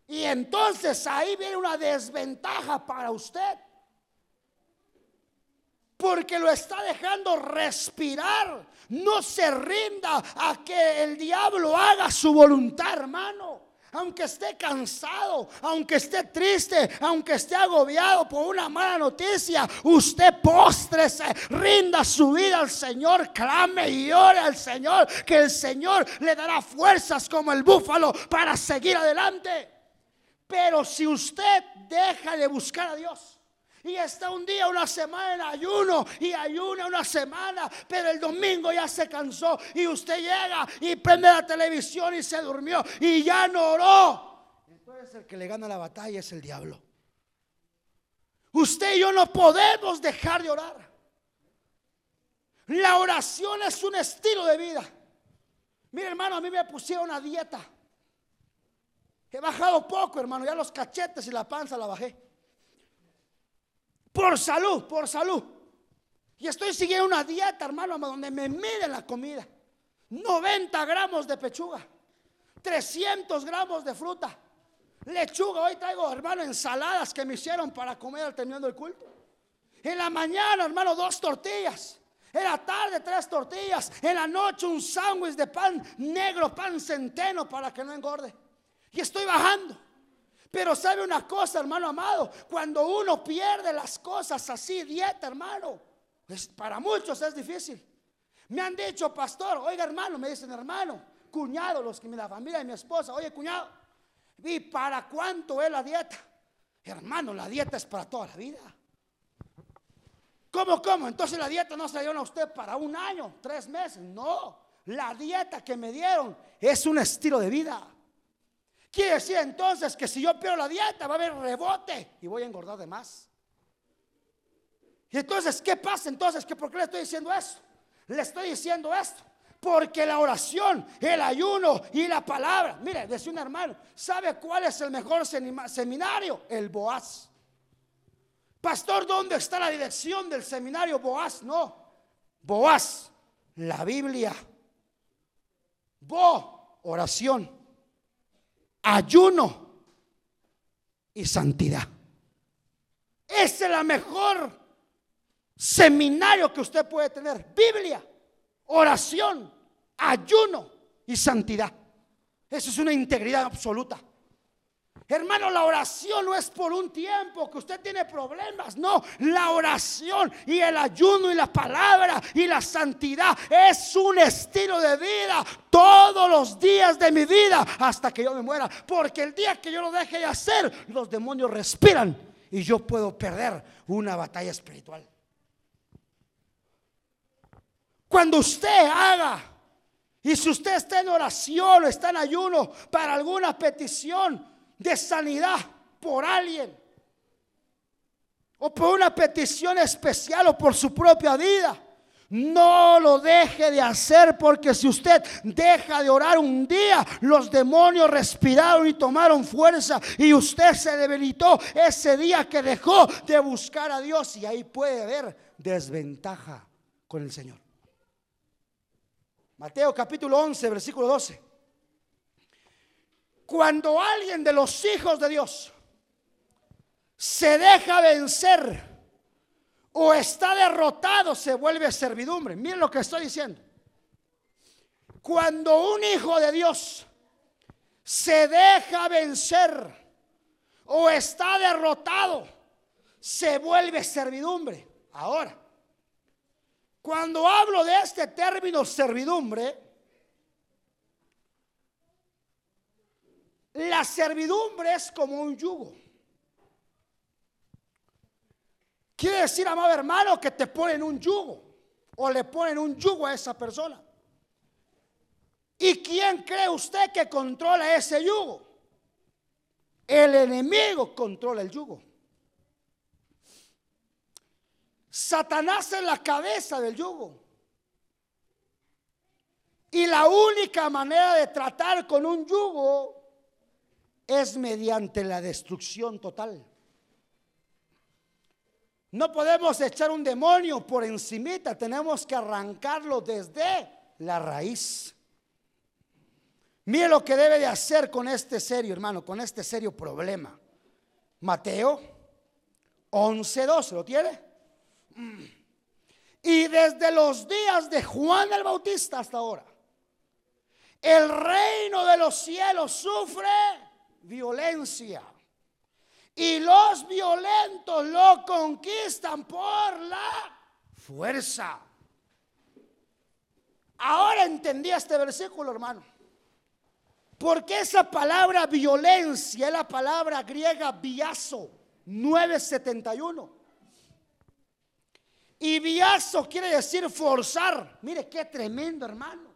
Y entonces ahí viene una desventaja para usted. Porque lo está dejando respirar. No se rinda a que el diablo haga su voluntad, hermano aunque esté cansado, aunque esté triste, aunque esté agobiado por una mala noticia, usted póstrese, rinda su vida al Señor, clame y ore al Señor, que el Señor le dará fuerzas como el búfalo para seguir adelante. Pero si usted deja de buscar a Dios, y está un día, una semana en ayuno y ayuna una semana, pero el domingo ya se cansó y usted llega y prende la televisión y se durmió y ya no oró. Entonces el que le gana la batalla es el diablo. Usted y yo no podemos dejar de orar. La oración es un estilo de vida. Mire hermano, a mí me pusieron una dieta. He bajado poco, hermano, ya los cachetes y la panza la bajé. Por salud, por salud. Y estoy siguiendo una dieta, hermano, donde me miden la comida. 90 gramos de pechuga, 300 gramos de fruta, lechuga. Hoy traigo, hermano, ensaladas que me hicieron para comer al terminando el culto. En la mañana, hermano, dos tortillas. En la tarde, tres tortillas. En la noche, un sándwich de pan negro, pan centeno para que no engorde. Y estoy bajando. Pero sabe una cosa, hermano amado, cuando uno pierde las cosas así, dieta, hermano, es, para muchos es difícil. Me han dicho, pastor, oiga hermano, me dicen hermano, cuñado, los que me la familia de mi esposa, oye cuñado, ¿y para cuánto es la dieta? Hermano, la dieta es para toda la vida. ¿Cómo, cómo? Entonces la dieta no se dio a usted para un año, tres meses. No, la dieta que me dieron es un estilo de vida. Quiere decir entonces que si yo pierdo la dieta va a haber rebote y voy a engordar de más. Y entonces, ¿qué pasa entonces? ¿Que ¿Por qué le estoy diciendo esto? Le estoy diciendo esto. Porque la oración, el ayuno y la palabra. Mire, decía un hermano, ¿sabe cuál es el mejor seminario? El Boaz. Pastor, ¿dónde está la dirección del seminario Boaz? No. Boaz, la Biblia. Bo, oración ayuno y santidad. Ese es el mejor seminario que usted puede tener. Biblia, oración, ayuno y santidad. Eso es una integridad absoluta. Hermano, la oración no es por un tiempo que usted tiene problemas. No, la oración y el ayuno y la palabra y la santidad es un estilo de vida todos los días de mi vida hasta que yo me muera. Porque el día que yo lo deje de hacer, los demonios respiran y yo puedo perder una batalla espiritual. Cuando usted haga y si usted está en oración o está en ayuno para alguna petición, de sanidad por alguien o por una petición especial o por su propia vida. No lo deje de hacer porque si usted deja de orar un día, los demonios respiraron y tomaron fuerza y usted se debilitó ese día que dejó de buscar a Dios y ahí puede haber desventaja con el Señor. Mateo capítulo 11, versículo 12. Cuando alguien de los hijos de Dios se deja vencer o está derrotado, se vuelve servidumbre. Miren lo que estoy diciendo. Cuando un hijo de Dios se deja vencer o está derrotado, se vuelve servidumbre. Ahora, cuando hablo de este término servidumbre, La servidumbre es como un yugo. Quiere decir, amado hermano, que te ponen un yugo o le ponen un yugo a esa persona. ¿Y quién cree usted que controla ese yugo? El enemigo controla el yugo. Satanás es la cabeza del yugo. Y la única manera de tratar con un yugo es mediante la destrucción total. No podemos echar un demonio por encimita, tenemos que arrancarlo desde la raíz. Mire lo que debe de hacer con este serio, hermano, con este serio problema. Mateo 11:12, ¿lo tiene? Y desde los días de Juan el Bautista hasta ahora, el reino de los cielos sufre violencia. Y los violentos lo conquistan por la fuerza. Ahora entendí este versículo, hermano. Porque esa palabra violencia es la palabra griega biaso 971. Y biaso quiere decir forzar. Mire qué tremendo, hermano.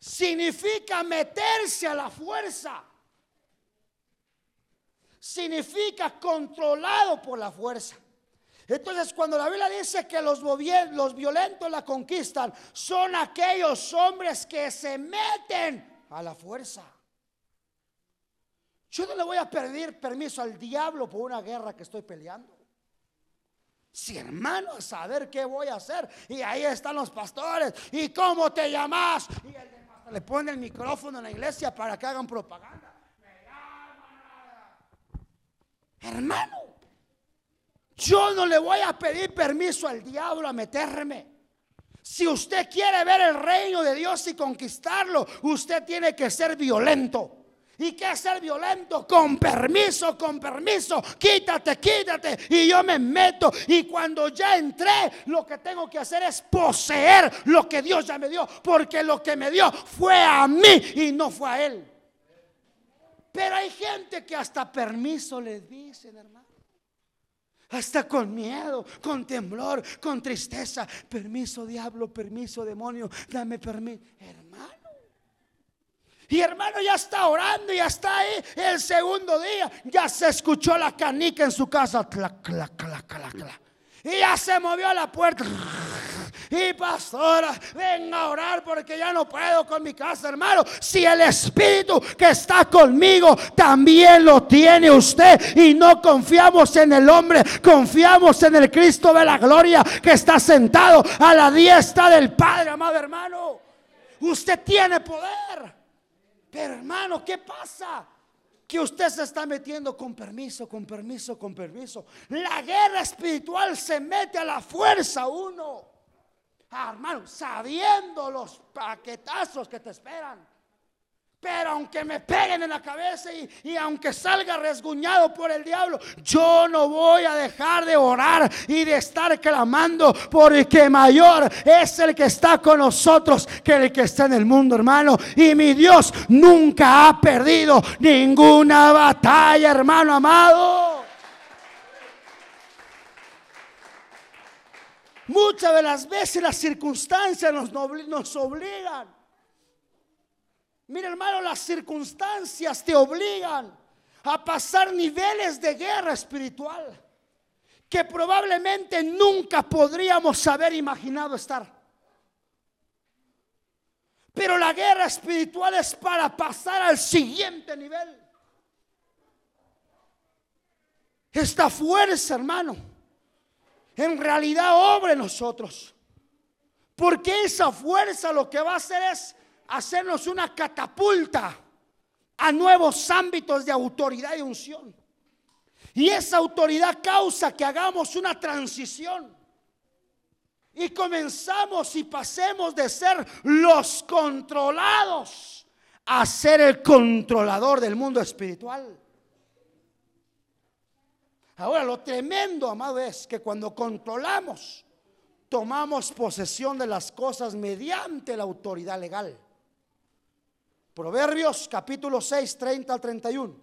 Significa meterse a la fuerza. Significa controlado por la fuerza. Entonces, cuando la Biblia dice que los, violentos la conquistan, son aquellos hombres que se meten a la fuerza. Yo no le voy a pedir permiso al diablo por una guerra que estoy peleando. Si hermano, saber qué voy a hacer. Y ahí están los pastores. ¿Y cómo te llamas? Y el le pone el micrófono en la iglesia para que hagan propaganda. Hermano, yo no le voy a pedir permiso al diablo a meterme. Si usted quiere ver el reino de Dios y conquistarlo, usted tiene que ser violento. ¿Y qué es ser violento? Con permiso, con permiso. Quítate, quítate. Y yo me meto. Y cuando ya entré, lo que tengo que hacer es poseer lo que Dios ya me dio. Porque lo que me dio fue a mí y no fue a Él. Pero hay gente que hasta permiso le dicen, hermano hasta con miedo, con temblor, con tristeza. Permiso diablo, permiso demonio, dame permiso. Y hermano ya está orando, ya está ahí el segundo día. Ya se escuchó la canica en su casa. y ya se movió la puerta. Y pastora, venga a orar porque ya no puedo con mi casa, hermano. Si el Espíritu que está conmigo también lo tiene usted y no confiamos en el hombre, confiamos en el Cristo de la gloria que está sentado a la diestra del Padre, amado hermano. Usted tiene poder. Pero hermano, ¿qué pasa? que usted se está metiendo con permiso, con permiso, con permiso. La guerra espiritual se mete a la fuerza uno. Ah, hermano, sabiendo los paquetazos que te esperan. Pero aunque me peguen en la cabeza y, y, aunque salga resguñado por el diablo, yo no voy a dejar de orar y de estar clamando porque mayor es el que está con nosotros que el que está en el mundo, hermano. Y mi Dios nunca ha perdido ninguna batalla, hermano amado. Muchas de las veces las circunstancias nos, nos obligan. Mira hermano, las circunstancias te obligan a pasar niveles de guerra espiritual que probablemente nunca podríamos haber imaginado estar. Pero la guerra espiritual es para pasar al siguiente nivel. Esta fuerza, hermano en realidad obre nosotros. Porque esa fuerza lo que va a hacer es hacernos una catapulta a nuevos ámbitos de autoridad y unción. Y esa autoridad causa que hagamos una transición. Y comenzamos y pasemos de ser los controlados a ser el controlador del mundo espiritual. Ahora, lo tremendo, amado, es que cuando controlamos, tomamos posesión de las cosas mediante la autoridad legal. Proverbios capítulo 6, 30 al 31.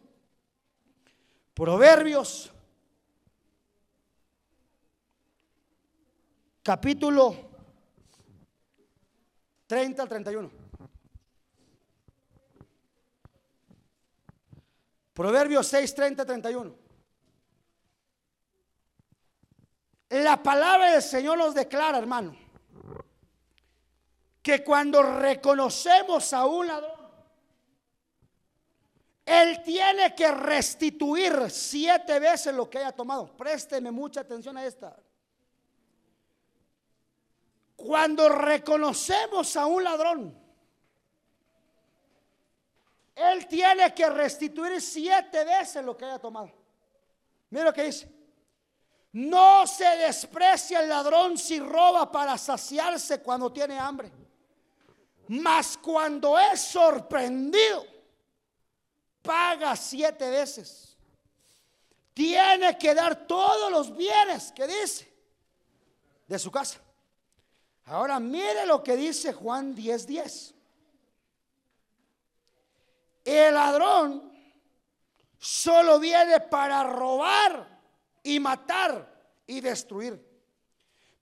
Proverbios capítulo 30 al 31. Proverbios 6, 30 al 31. La palabra del Señor nos declara, hermano, que cuando reconocemos a un ladrón, él tiene que restituir siete veces lo que haya tomado. Présteme mucha atención a esta. Cuando reconocemos a un ladrón, él tiene que restituir siete veces lo que haya tomado. Mira lo que dice. No se desprecia el ladrón si roba para saciarse cuando tiene hambre. Mas cuando es sorprendido, paga siete veces. Tiene que dar todos los bienes que dice de su casa. Ahora mire lo que dice Juan 10:10. 10. El ladrón solo viene para robar y matar y destruir.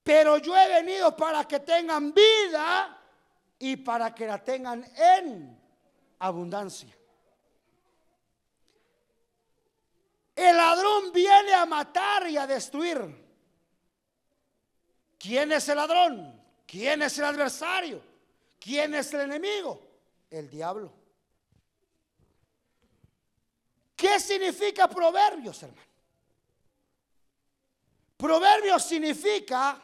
Pero yo he venido para que tengan vida y para que la tengan en abundancia. El ladrón viene a matar y a destruir. ¿Quién es el ladrón? ¿Quién es el adversario? ¿Quién es el enemigo? El diablo. ¿Qué significa proverbios, hermano? Proverbios significa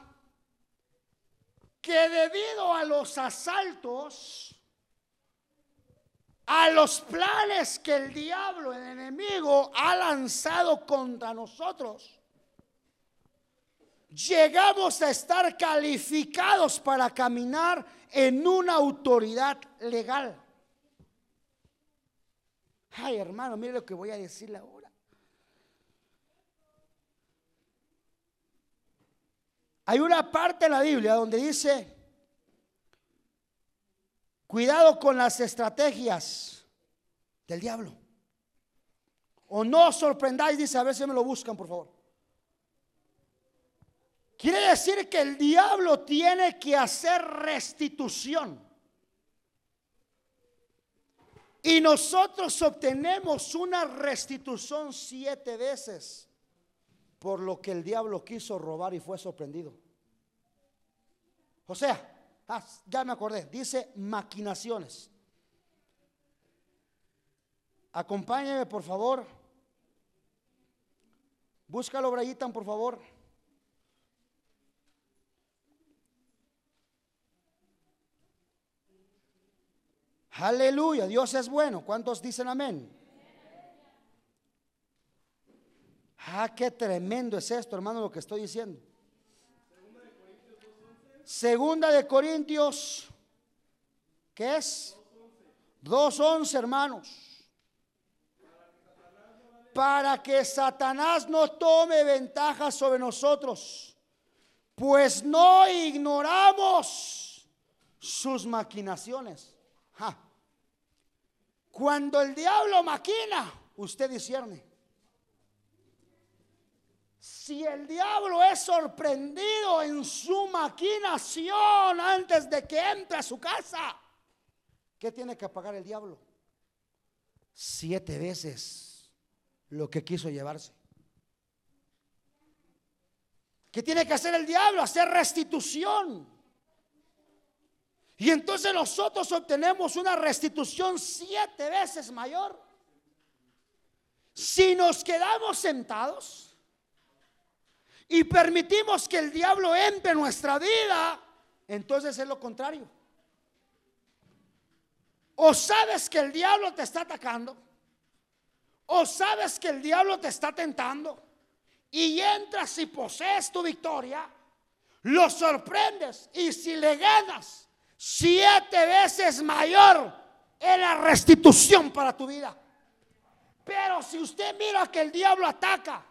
que debido a los asaltos, a los planes que el diablo, el enemigo, ha lanzado contra nosotros, llegamos a estar calificados para caminar en una autoridad legal. Ay, hermano, mire lo que voy a decirle ahora. Hay una parte de la Biblia donde dice, cuidado con las estrategias del diablo. O no os sorprendáis, dice, a ver si me lo buscan, por favor. Quiere decir que el diablo tiene que hacer restitución. Y nosotros obtenemos una restitución siete veces por lo que el diablo quiso robar y fue sorprendido. O sea, ah, ya me acordé, dice maquinaciones. Acompáñeme, por favor. Búscalo, Brayitan, por favor. Aleluya, Dios es bueno. ¿Cuántos dicen amén? Ah, qué tremendo es esto, hermano, lo que estoy diciendo. Segunda de Corintios, ¿qué es? 2.11, hermanos. Para que Satanás no tome ventaja sobre nosotros, pues no ignoramos sus maquinaciones. Cuando el diablo maquina, usted discierne. Si el diablo es sorprendido en su maquinación antes de que entre a su casa, ¿qué tiene que pagar el diablo? Siete veces lo que quiso llevarse. ¿Qué tiene que hacer el diablo? Hacer restitución. Y entonces nosotros obtenemos una restitución siete veces mayor. Si nos quedamos sentados y permitimos que el diablo entre en nuestra vida, entonces es lo contrario. O sabes que el diablo te está atacando, o sabes que el diablo te está tentando, y entras y posees tu victoria, lo sorprendes, y si le ganas, siete veces mayor es la restitución para tu vida. Pero si usted mira que el diablo ataca,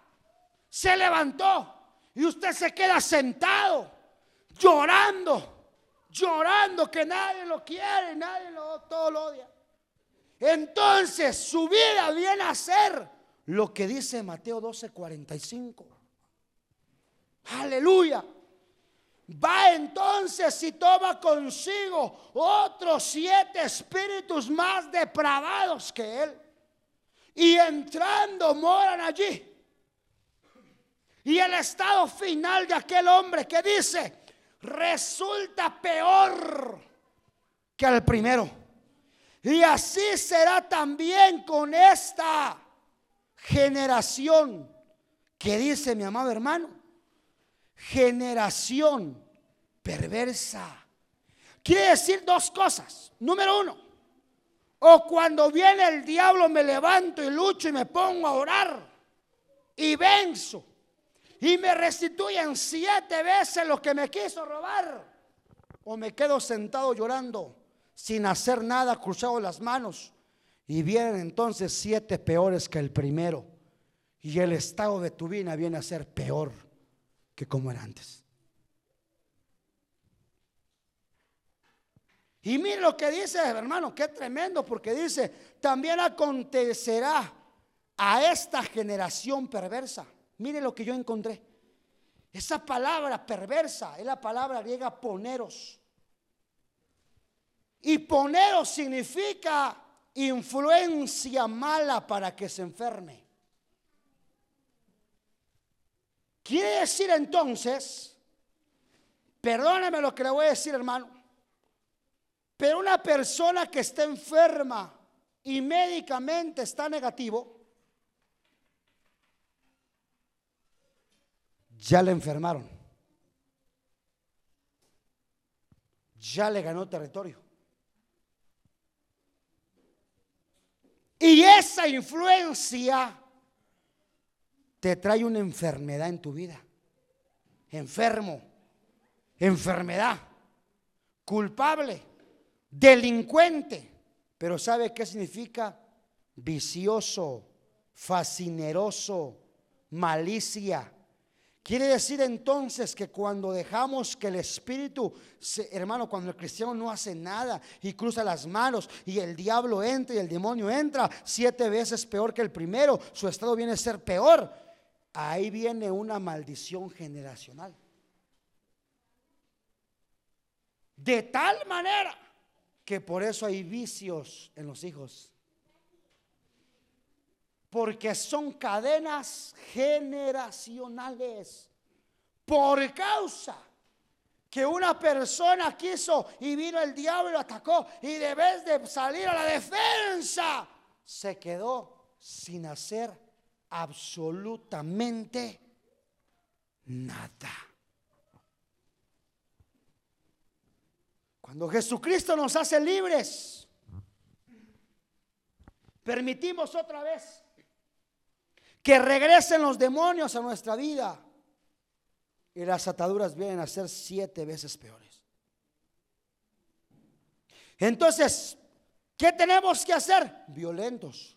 se levantó y usted se queda sentado, llorando, llorando que nadie lo quiere, nadie lo, todo lo odia. Entonces su vida viene a ser lo que dice Mateo 12:45. Aleluya va entonces y toma consigo otros siete espíritus más depravados que él. Y entrando moran allí. Y el estado final de aquel hombre que dice, resulta peor que el primero. Y así será también con esta generación que dice mi amado hermano generación perversa. Quiere decir dos cosas. Número uno, O cuando viene el diablo me levanto y lucho y me pongo a orar y venzo. Y me restituyen siete veces lo que me quiso robar. O me quedo sentado llorando sin hacer nada, cruzado las manos. Y vienen entonces siete peores que el primero. Y el estado de tu vida viene a ser peor que como era antes. Y mire lo que dice, hermano, qué tremendo, porque dice, también acontecerá a esta generación perversa. Mire lo que yo encontré. Esa palabra perversa es la palabra griega poneros. Y poneros significa influencia mala para que se enferme. Quiere decir entonces, perdóname lo que le voy a decir hermano, pero una persona que está enferma y médicamente está negativo, ya le enfermaron. Ya le ganó territorio. Y esa influencia te trae una enfermedad en tu vida. Enfermo, enfermedad, culpable delincuente. Pero ¿sabe qué significa? Vicioso, fascineroso, malicia. Quiere decir entonces que cuando dejamos que el Espíritu, hermano, cuando el cristiano no hace nada y cruza las manos y el diablo entra y el demonio entra siete veces peor que el primero, su estado viene a ser peor. Ahí viene una maldición generacional. De tal manera que por eso hay vicios en los hijos. Porque son cadenas generacionales. Por causa que una persona quiso y vino el diablo y lo atacó y de vez de salir a la defensa, se quedó sin hacer absolutamente nada. Cuando Jesucristo nos hace libres, permitimos otra vez que regresen los demonios a nuestra vida y las ataduras vienen a ser siete veces peores. Entonces, ¿qué tenemos que hacer? Violentos.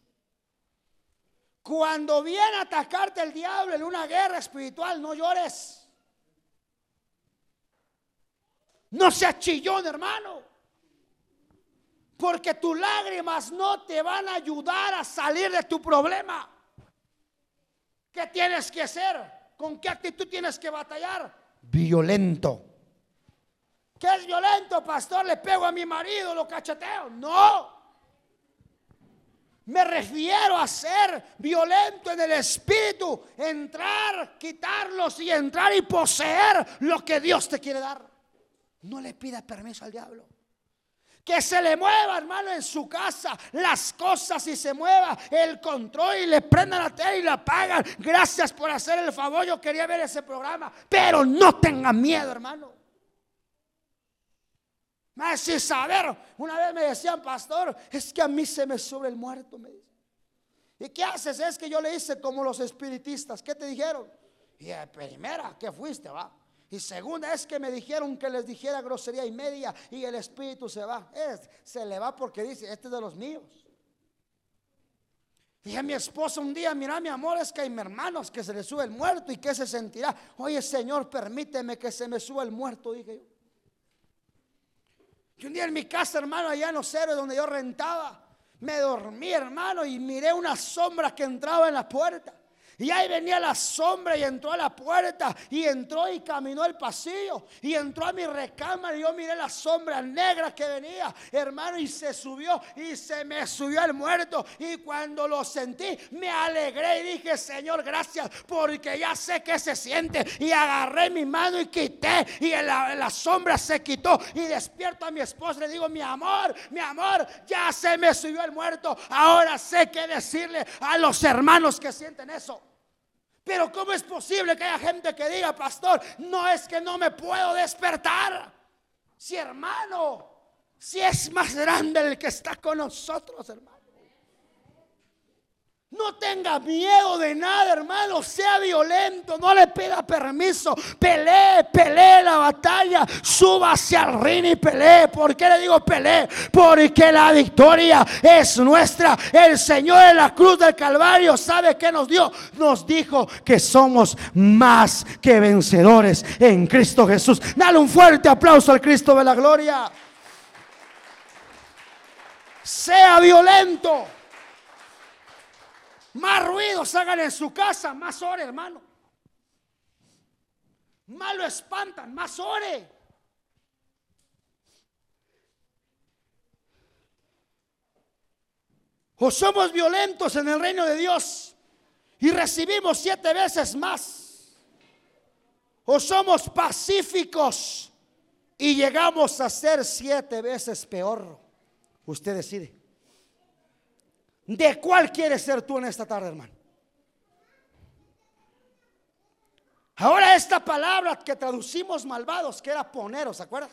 Cuando viene a atacarte el diablo en una guerra espiritual, no llores. No seas chillón, hermano. Porque tus lágrimas no te van a ayudar a salir de tu problema. ¿Qué tienes que hacer? ¿Con qué actitud tienes que batallar? Violento. ¿Qué es violento, pastor? Le pego a mi marido, lo cacheteo. No. Me refiero a ser violento en el espíritu, entrar, quitarlos y entrar y poseer lo que Dios te quiere dar. No le pida permiso al diablo. Que se le mueva, hermano, en su casa las cosas y se mueva el control y le prendan la tele y la apagan. Gracias por hacer el favor. Yo quería ver ese programa, pero no tenga miedo, hermano. Más sin saber, una vez me decían, pastor, es que a mí se me sube el muerto, me dice. ¿Y qué haces? Es que yo le hice como los espiritistas. ¿Qué te dijeron? Y primera, ¿qué fuiste, va? Y segunda es que me dijeron que les dijera grosería y media y el espíritu se va. se le va porque dice, este es de los míos. Dije a mi esposa un día, mira mi amor, es que hay hermanos que se le sube el muerto y que se sentirá. Oye Señor, permíteme que se me suba el muerto, dije yo. Y un día en mi casa, hermano, allá en los donde yo rentaba, me dormí, hermano, y miré una sombra que entraba en la puerta. Y ahí venía la sombra y entró a la puerta y entró y caminó el pasillo. Y entró a mi recámara y yo miré la sombra negra que venía, hermano, y se subió y se me subió el muerto. Y cuando lo sentí me alegré y dije, Señor, gracias porque ya sé que se siente y agarré mi mano y quité y la, la sombra se quitó. Y despierto a mi esposa le digo, mi amor, mi amor, ya se me subió el muerto, ahora sé qué decirle a los hermanos que sienten eso. Pero ¿cómo es posible que haya gente que diga, pastor, no es que no me puedo despertar? Si hermano, Si es más grande el que está con nosotros, hermano. No tenga miedo de nada, hermano. Sea violento. No le pida permiso. Pelee, pelee la batalla. Suba hacia el ring y pelee. ¿Por qué le digo pelee? Porque la victoria es nuestra. El Señor en la cruz del Calvario, ¿sabe qué nos dio? Nos dijo que somos más que vencedores en Cristo Jesús. Dale un fuerte aplauso al Cristo de la gloria. Sea violento. Más ruidos hagan en su casa, más ore, hermano. Más lo espantan, más ore. O somos violentos en el reino de Dios y recibimos siete veces más. O somos pacíficos y llegamos a ser siete veces peor. Usted decide. ¿De cuál quieres ser tú en esta tarde, hermano? Ahora esta palabra que traducimos malvados, que era poneros, ¿se acuerdan?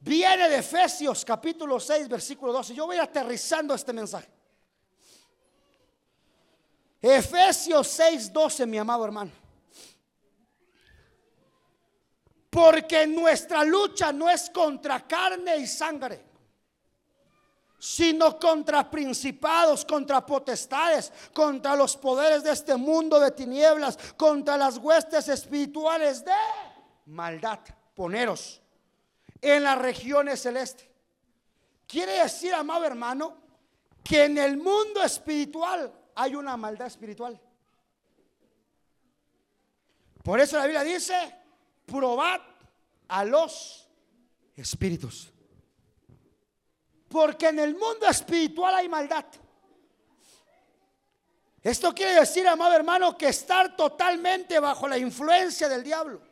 Viene de Efesios capítulo 6, versículo 12. Yo voy aterrizando este mensaje. Efesios 6, 12, mi amado hermano. Porque nuestra lucha no es contra carne y sangre sino contra principados, contra potestades, contra los poderes de este mundo de tinieblas, contra las huestes espirituales de maldad. Poneros en las regiones celestes. Quiere decir, amado hermano, que en el mundo espiritual hay una maldad espiritual. Por eso la Biblia dice, probad a los espíritus. Porque en el mundo espiritual hay maldad. Esto quiere decir, amado hermano, que estar totalmente bajo la influencia del diablo.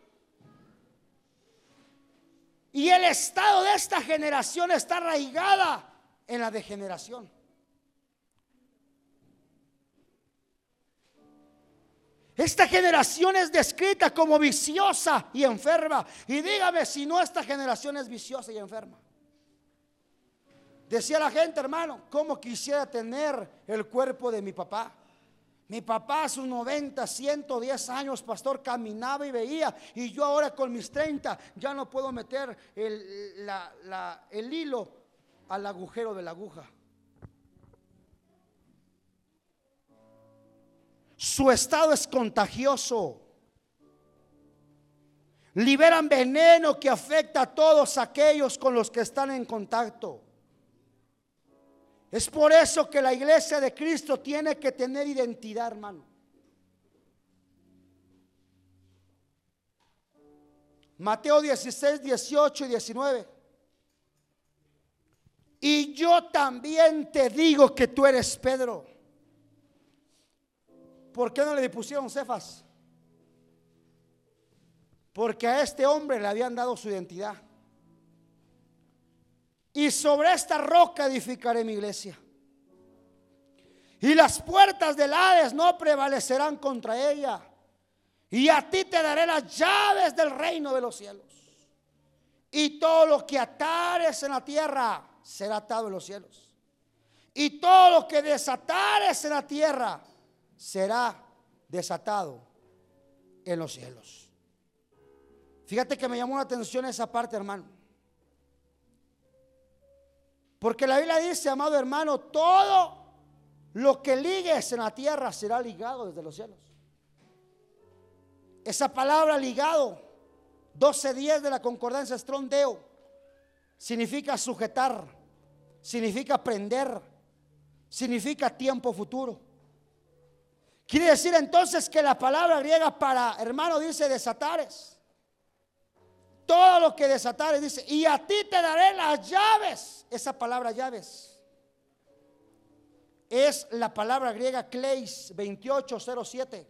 Y el estado de esta generación está arraigada en la degeneración. Esta generación es descrita como viciosa y enferma. Y dígame si no esta generación es viciosa y enferma. Decía la gente, hermano, ¿cómo quisiera tener el cuerpo de mi papá? Mi papá a sus 90, 110 años, pastor, caminaba y veía. Y yo ahora con mis 30 ya no puedo meter el, el hilo al agujero de la aguja. Su estado es contagioso. Liberan veneno que afecta a todos aquellos con los que están en contacto. Es por eso que la iglesia de Cristo tiene que tener identidad, hermano. Mateo 16, 18 y 19. Y yo también te digo que tú eres Pedro. ¿Por qué no le pusieron Cefas? Porque a este hombre le habían dado su identidad. Y sobre esta roca edificaré mi iglesia. Y las puertas del Hades no prevalecerán contra ella. Y a ti te daré las llaves del reino de los cielos. Y todo lo que atares en la tierra será atado en los cielos. Y todo lo que desatares en la tierra será desatado en los cielos. Fíjate que me llamó la atención esa parte, hermano. Porque la Biblia dice, amado hermano, todo lo que ligues en la tierra será ligado desde los cielos. Esa palabra ligado, 12.10 de la concordancia estrondeo, significa sujetar, signica prender, significa tiempo futuro. Quiere decir entonces que la palabra griega para hermano dice desatares todo lo que desatares, dice, y a ti te daré las llaves. Esa palabra llaves es la palabra griega kleis 2807.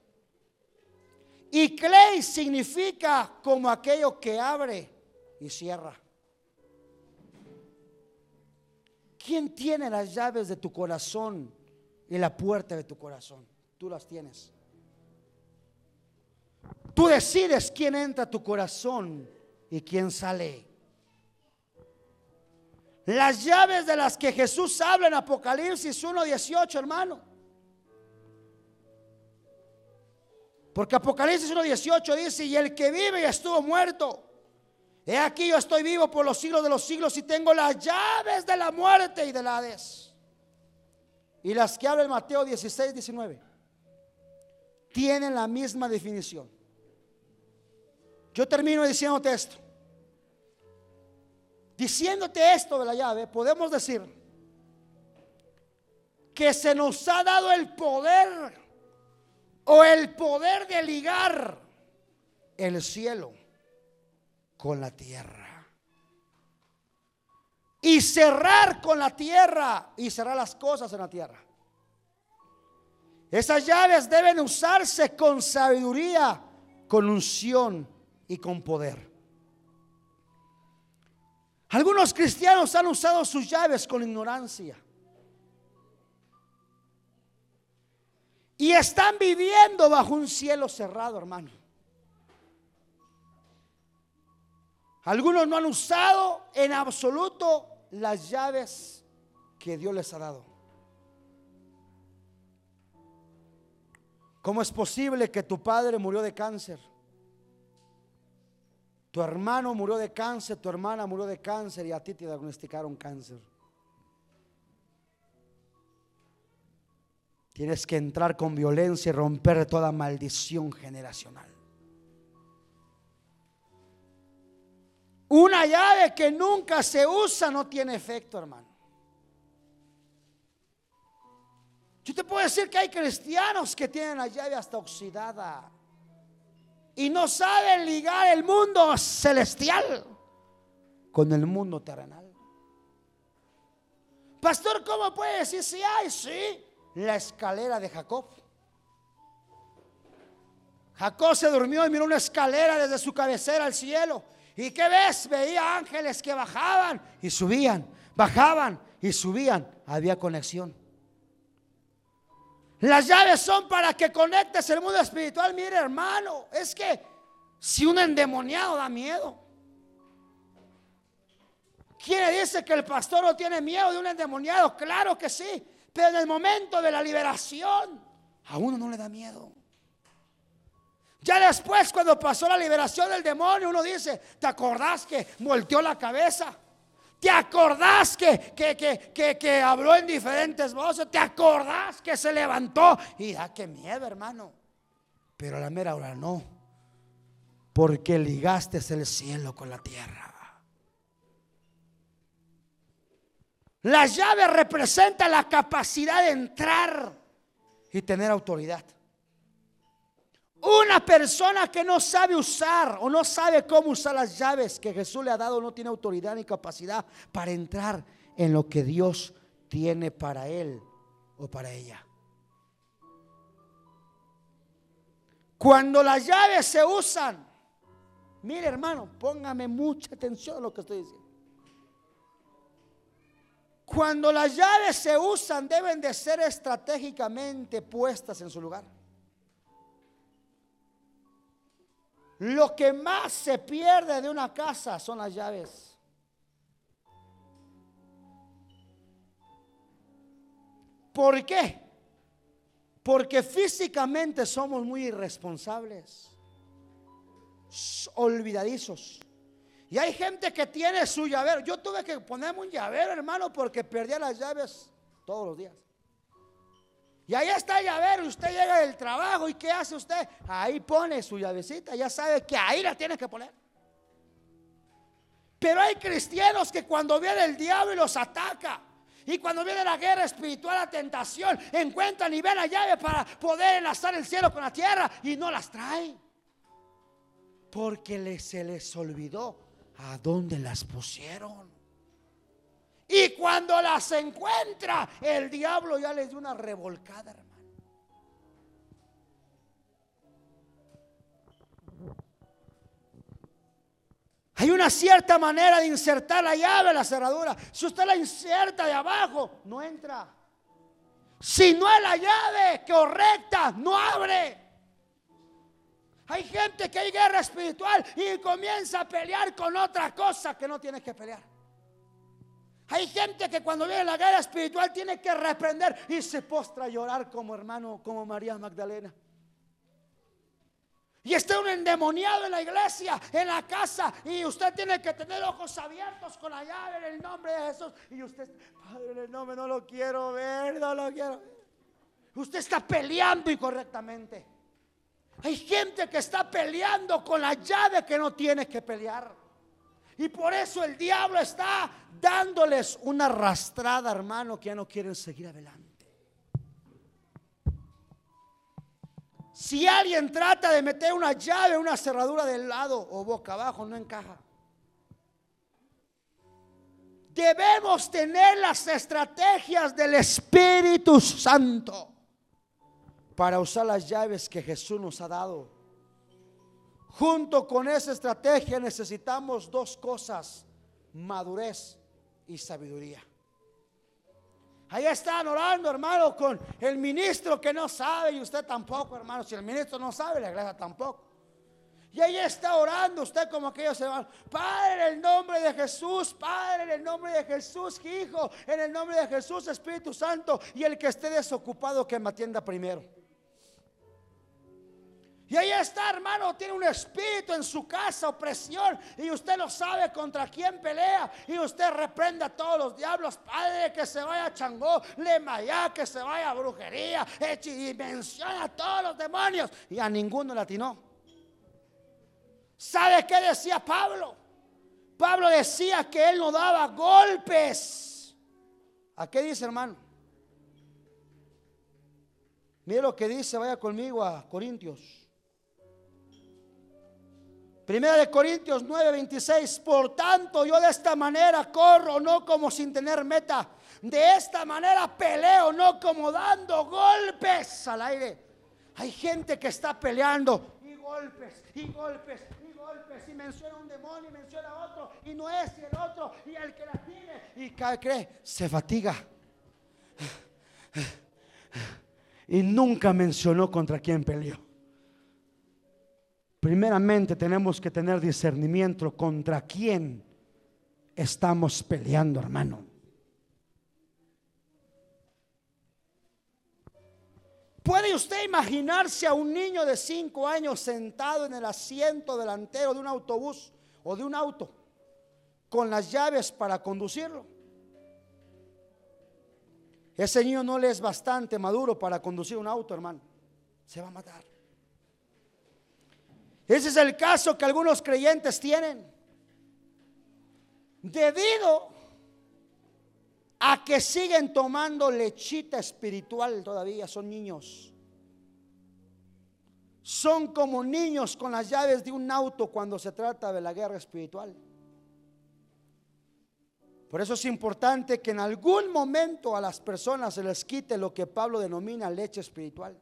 Y kleis significa como aquello que abre y cierra. ¿Quién tiene las llaves de tu corazón y la puerta de tu corazón? Tú las tienes. Tú decides quién entra a tu corazón y quién sale. Las llaves de las que Jesús habla en Apocalipsis 1.18, hermano. Porque Apocalipsis 1.18 dice, y el que vive y estuvo muerto. He aquí yo estoy vivo por los siglos de los siglos y tengo las llaves de la muerte y del Hades. Y las que habla en Mateo 16, 19 tienen la misma definición. Yo termino diciéndote esto. Diciéndote esto de la llave, podemos decir que se nos ha dado el poder o el poder de ligar el cielo con la tierra. Y cerrar con la tierra y cerrar las cosas en la tierra. Esas llaves deben usarse con sabiduría, con unción y con poder. Algunos cristianos han usado sus llaves con ignorancia. Y están viviendo bajo un cielo cerrado, hermano. Algunos no han usado en absoluto las llaves que Dios les ha dado. ¿Cómo es posible que tu padre murió de cáncer? Tu hermano murió de cáncer, tu hermana murió de cáncer y a ti te diagnosticaron cáncer. Tienes que entrar con violencia y romper toda maldición generacional. Una llave que nunca se usa no tiene efecto, hermano. Yo te puedo decir que hay cristianos que tienen la llave hasta oxidada y no saben ligar el mundo celestial con el mundo terrenal. Pastor, ¿cómo puede decir si hay? Sí, la escalera de Jacob. Jacob se durmió y miró una escalera desde su cabecera al cielo. ¿Y qué ves? Veía ángeles que bajaban y subían, bajaban y subían. Había conexión. Las llaves son para que conectes el mundo espiritual. Mire, hermano, es que si un endemoniado da miedo. ¿Quién dice que el pastor no tiene miedo de un endemoniado? Claro que sí. Pero en el momento de la liberación, a uno no le da miedo. Ya después, cuando pasó la liberación del demonio, uno dice, ¿te acordás que volteó la cabeza? ¿Te acordás que, que, que, habló en diferentes voces? ¿Te acordás que se levantó? Y da que miedo, hermano. Pero a la mera hora no. Porque ligaste el cielo con la tierra. La llave representa la capacidad de entrar y tener autoridad. Una persona que no sabe usar o no sabe cómo usar las llaves que Jesús le ha dado no tiene autoridad ni capacidad para entrar en lo que Dios tiene para él o para ella. Cuando las llaves se usan, mire hermano, póngame mucha atención a lo que estoy diciendo. Cuando las llaves se usan deben de ser estratégicamente puestas en su lugar. Lo que más se pierde de una casa son las llaves. ¿Por qué? Porque físicamente somos muy irresponsables, olvidadizos. Y hay gente que tiene su llavero. Yo tuve que ponerme un llavero, hermano, porque perdía las llaves todos los días. Y ahí está el llavero y usted llega del trabajo y ¿qué hace usted? Ahí pone su llavecita, ya sabe que ahí la tiene que poner. Pero hay cristianos que cuando viene el diablo y los ataca, y cuando viene la guerra espiritual, la tentación, encuentran y ven la llave para poder enlazar el cielo con la tierra y no las traen. Porque se les olvidó a dónde las pusieron. Y cuando las encuentra, el diablo ya les dio una revolcada, hermano. Hay una cierta manera de insertar la llave en la cerradura. Si usted la inserta de abajo, no entra. Si no es la llave correcta, no abre. Hay gente que hay guerra espiritual y comienza a pelear con otra cosa que no tiene que pelear. Hay gente que cuando viene la guerra espiritual tiene que reprender y se postra a llorar como hermano, como María Magdalena. Y está un endemoniado en la iglesia, en la casa, y usted tiene que tener ojos abiertos con la llave en el nombre de Jesús. Y usted, Padre, en el nombre no lo quiero ver, no lo quiero. Usted está peleando incorrectamente. Hay gente que está peleando con la llave que no tiene que pelear. Y por eso el diablo está dándoles una arrastrada, hermano, que ya no quieren seguir adelante. Si alguien trata de meter una llave, una cerradura del lado o boca abajo, no encaja. Debemos tener las estrategias del Espíritu Santo para usar las llaves que Jesús nos ha dado. Junto con esa estrategia necesitamos dos cosas, madurez y sabiduría. Ahí están orando, hermano, con el ministro que no sabe y usted tampoco, hermano. Si el ministro no sabe, la iglesia tampoco. Y ahí está orando usted como aquellos van. Padre, en el nombre de Jesús, Padre, en el nombre de Jesús, Hijo, en el nombre de Jesús, Espíritu Santo. Y el que esté desocupado, que me atienda primero. Y ahí está, hermano, tiene un espíritu en su casa, opresión, y usted no sabe contra quién pelea, y usted reprende a todos los diablos, padre, que se vaya a Changó, Lemayá, que se vaya a brujería, y menciona a todos los demonios, y a ninguno le atinó. ¿Sabe qué decía Pablo? Pablo decía que él no daba golpes. ¿A qué dice, hermano? Mire lo que dice, vaya conmigo a Corintios. Primera de Corintios 9:26, por tanto yo de esta manera corro, no como sin tener meta. De esta manera peleo, no como dando golpes al aire. Hay gente que está peleando y golpes, y golpes, y golpes, y menciona un demonio, y menciona otro, y no es el otro, y el que la tiene, y cree, se fatiga. Y nunca mencionó contra quién peleó. Primeramente tenemos que tener discernimiento contra quién estamos peleando, hermano. ¿Puede usted imaginarse a un niño de 5 años sentado en el asiento delantero de un autobús o de un auto con las llaves para conducirlo? Ese niño no le es bastante maduro para conducir un auto, hermano. Se va a matar. Ese es el caso que algunos creyentes tienen. Debido a que siguen tomando lechita espiritual todavía, son niños. Son como niños con las llaves de un auto cuando se trata de la guerra espiritual. Por eso es importante que en algún momento a las personas se les quite lo que Pablo denomina leche espiritual.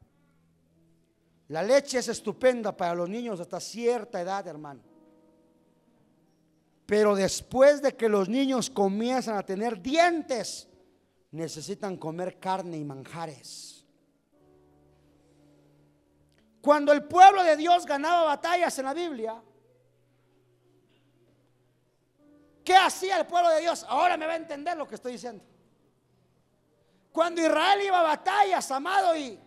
La leche es estupenda para los niños hasta cierta edad, hermano. Pero después de que los niños comienzan a tener dientes, necesitan comer carne y manjares. Cuando el pueblo de Dios ganaba batallas en la Biblia, ¿qué hacía el pueblo de Dios? Ahora me va a entender lo que estoy diciendo. Cuando Israel iba a batallas, amado, y,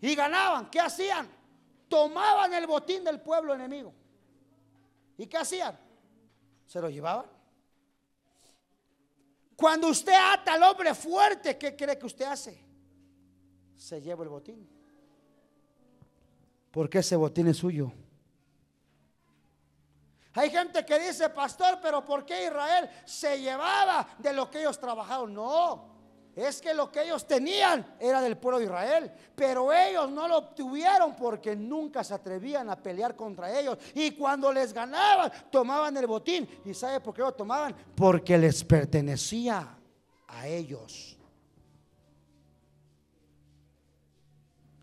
y ganaban, ¿qué hacían? Tomaban el botín del pueblo enemigo. ¿Y qué hacían? Se lo llevaban. Cuando usted ata al hombre fuerte, ¿qué cree que usted hace? Se lleva el botín. Porque ese botín es suyo. Hay gente que dice, pastor, pero ¿por qué Israel se llevaba de lo que ellos trabajaron? No, es que lo que ellos tenían era del pueblo de Israel, pero ellos no lo obtuvieron porque nunca se atrevían a pelear contra ellos. Y cuando les ganaban, tomaban el botín. ¿Y sabe por qué lo tomaban? Porque les pertenecía a ellos.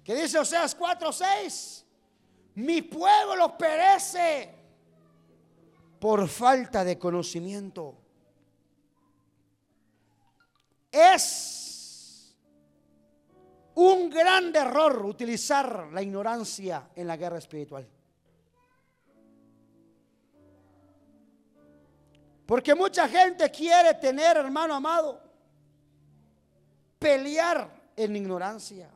¿Qué dice Oseas 4:6? Mi pueblo perece por falta de conocimiento. Es un gran error utilizar la ignorancia en la guerra espiritual. Porque mucha gente quiere tener, hermano amado, pelear en ignorancia.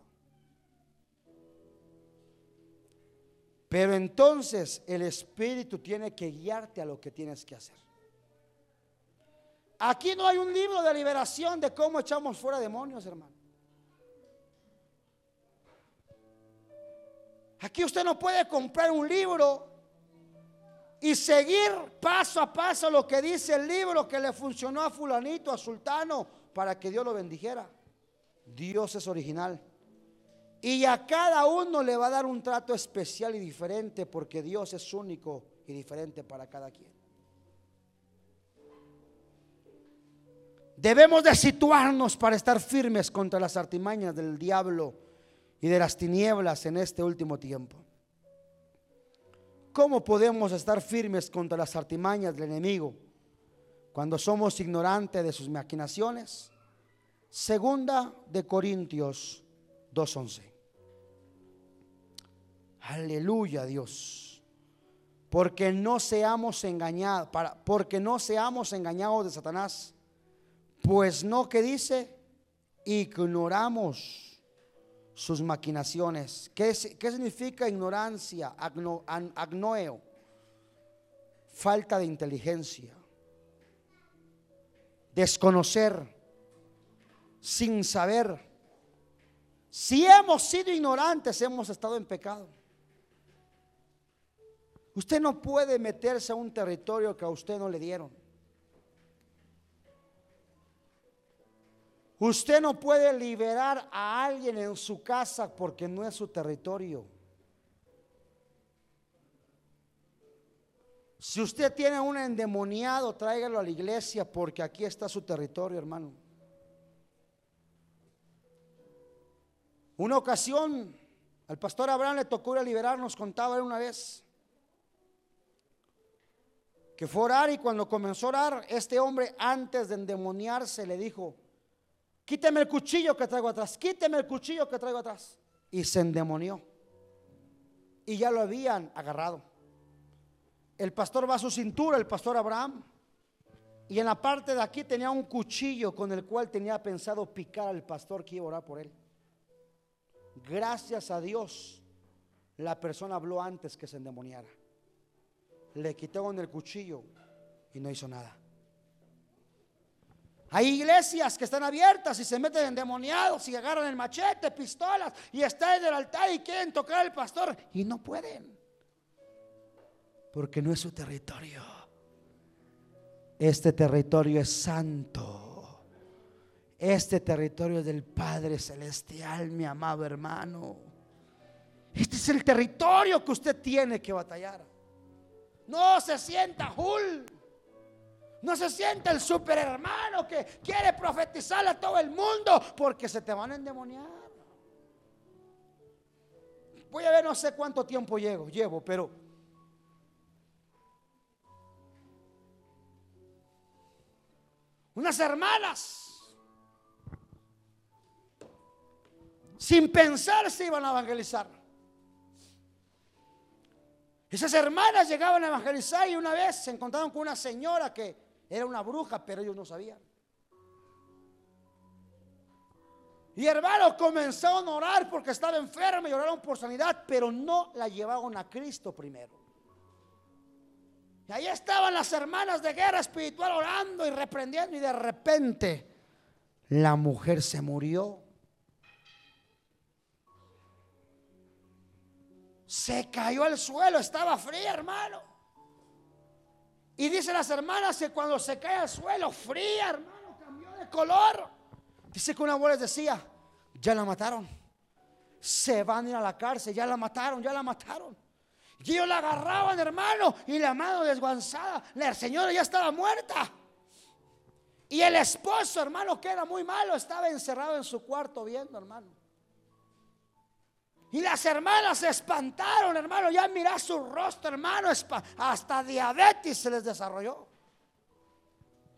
Pero entonces el Espíritu tiene que guiarte a lo que tienes que hacer. Aquí no hay un libro de liberación de cómo echamos fuera demonios, hermano. Aquí usted no puede comprar un libro y seguir paso a paso lo que dice el libro que le funcionó a fulanito, a sultano, para que Dios lo bendijera. Dios es original. Y a cada uno le va a dar un trato especial y diferente porque Dios es único y diferente para cada quien. Debemos de situarnos para estar firmes contra las artimañas del diablo y de las tinieblas en este último tiempo. ¿Cómo podemos estar firmes contra las artimañas del enemigo cuando somos ignorantes de sus maquinaciones? Segunda de Corintios 2.11. Aleluya Dios. Porque no seamos engañados, porque no seamos engañados de Satanás. Pues no que dice, ignoramos sus maquinaciones. ¿Qué, significa ignorancia? Agno, agnoeo. Falta de inteligencia. Desconocer. Sin saber. Si hemos sido ignorantes, hemos estado en pecado. Usted no puede meterse a un territorio que a usted no le dieron. Usted no puede liberar a alguien en su casa porque no es su territorio. Si usted tiene un endemoniado, tráigalo a la iglesia porque aquí está su territorio, hermano. Una ocasión, al pastor Abraham le tocó ir a liberar, nos contaba una vez, que fue a orar y cuando comenzó a orar, este hombre antes de endemoniarse le dijo, quíteme el cuchillo que traigo atrás, quíteme el cuchillo que traigo atrás. Y se endemonió. Y ya lo habían agarrado. El pastor va a su cintura, el pastor Abraham. Y en la parte de aquí tenía un cuchillo con el cual tenía pensado picar al pastor que iba a orar por él. Gracias a Dios, la persona habló antes que se endemoniara. Le quitaron el cuchillo y no hizo nada. Hay iglesias que están abiertas y se meten endemoniados y agarran el machete, pistolas y están en el altar y quieren tocar al pastor y no pueden. Porque no es su territorio. Este territorio es santo. Este territorio es del Padre Celestial, mi amado hermano. Este es el territorio que usted tiene que batallar. No se sienta Jul. No se siente el super hermano que quiere profetizar a todo el mundo porque se te van a endemoniar. Voy a ver, no sé cuánto tiempo llevo, llevo, pero unas hermanas sin pensar se iban a evangelizar. Esas hermanas llegaban a evangelizar y una vez se encontraron con una señora que era una bruja, pero ellos no sabían. Y hermano, comenzaron a orar porque estaba enferma y oraron por sanidad, pero no la llevaron a Cristo primero. Y ahí estaban las hermanas de guerra espiritual orando y reprendiendo y de repente la mujer se murió. Se cayó al suelo, estaba fría, hermano. Y dice las hermanas que cuando se cae al suelo, fría, hermano, cambió de color. Dice que una abuela decía, ya la mataron. Se van a ir a la cárcel, ya la mataron, ya la mataron. Y ellos la agarraban, hermano, y la mano desguanzada. La señora ya estaba muerta. Y el esposo, hermano, que era muy malo, estaba encerrado en su cuarto viendo, hermano. Y las hermanas se espantaron, hermano. Ya mira su rostro, hermano. Hasta diabetes se les desarrolló.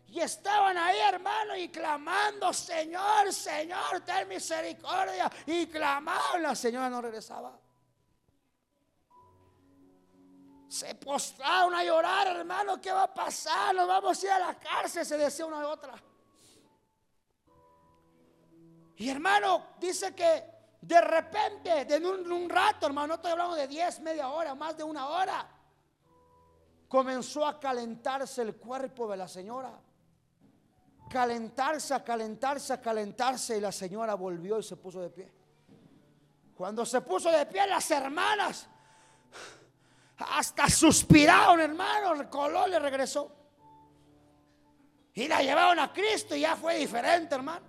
Y estaban ahí, hermano, y clamando, Señor, Señor, ten misericordia. Y clamaban, la señora no regresaba. Se postraron a llorar, hermano, ¿qué va a pasar? Nos vamos a ir a la cárcel, se decía una de otra. Y hermano, dice que de repente, de un, rato, hermano, no estoy hablando de 10, media hora, más de una hora, comenzó a calentarse el cuerpo de la señora. Calentarse, a calentarse, a calentarse y la señora volvió y se puso de pie. Cuando se puso de pie las hermanas, hasta suspiraron, hermano, el color le regresó. Y la llevaron a Cristo y ya fue diferente, hermano.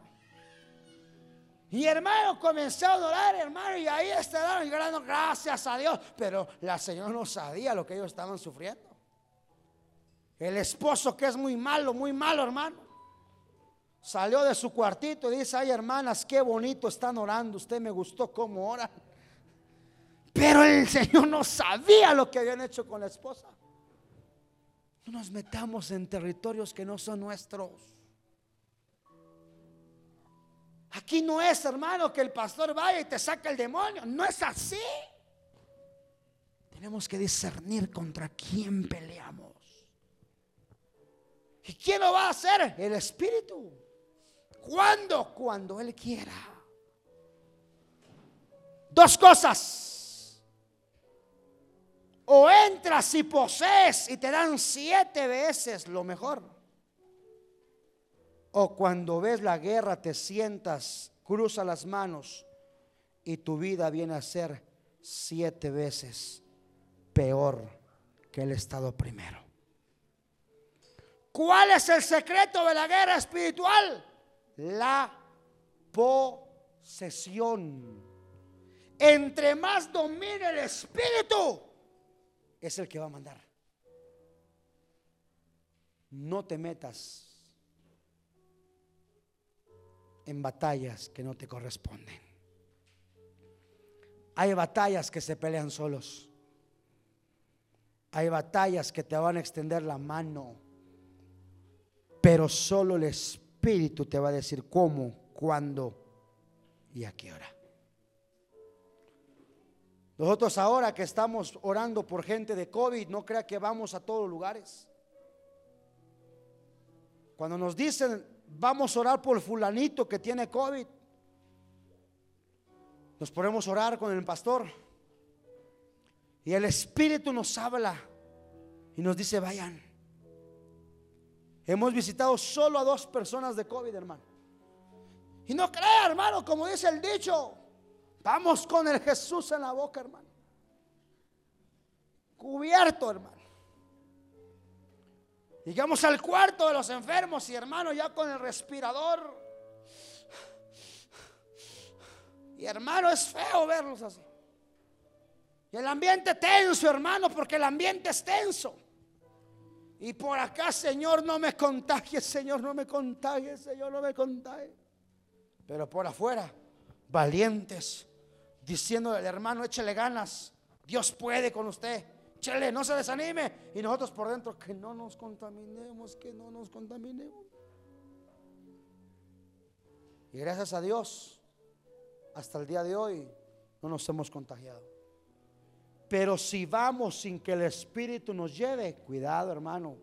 Y hermano comenzó a adorar, hermano, y ahí estaban llorando, gracias a Dios. Pero la señora no sabía lo que ellos estaban sufriendo. El esposo que es muy malo, muy malo, hermano. Salió de su cuartito y dice, ay hermanas, qué bonito están orando, usted me gustó cómo oran. Pero el Señor no sabía lo que habían hecho con la esposa. No nos metamos en territorios que no son nuestros. Aquí no es, hermano, que el pastor vaya y te saca el demonio. No es así. Tenemos que discernir contra quién peleamos. ¿Y quién lo va a hacer? El Espíritu. ¿Cuándo? Cuando Él quiera. Dos cosas. O entras y posees y te dan siete veces lo mejor. O cuando ves la guerra te sientas, cruza las manos y tu vida viene a ser siete veces peor que el estado primero. ¿Cuál es el secreto de la guerra espiritual? la posesión. Entre más domine el espíritu, es el que va a mandar. No te metas en batallas que no te corresponden. Hay batallas que se pelean solos. Hay batallas que te van a extender la mano. Pero solo el Espíritu te va a decir cómo, cuándo y a qué hora. Nosotros ahora que estamos orando por gente de COVID, no crea que vamos a todos lugares. Cuando nos dicen, vamos a orar por fulanito que tiene COVID, nos ponemos a orar con el pastor. Y el Espíritu nos habla y nos dice, vayan. Hemos visitado solo a dos personas de COVID, hermano. Y no crea, hermano, como dice el dicho, vamos con el Jesús en la boca, hermano. Cubierto, hermano. Llegamos al cuarto de los enfermos y hermano, ya con el respirador. Y hermano, es feo verlos así. Y el ambiente tenso, hermano, porque el ambiente es tenso. Y por acá, Señor, no me contagie, Señor, no me contagie, Señor, no me contagie. Pero por afuera, valientes, diciendo al hermano, échele ganas, Dios puede con usted, échele, no se desanime. Y nosotros por dentro, que no nos contaminemos, que no nos contaminemos. Y gracias a Dios, hasta el día de hoy, no nos hemos contagiado. Pero si vamos sin que el Espíritu nos lleve, cuidado hermano,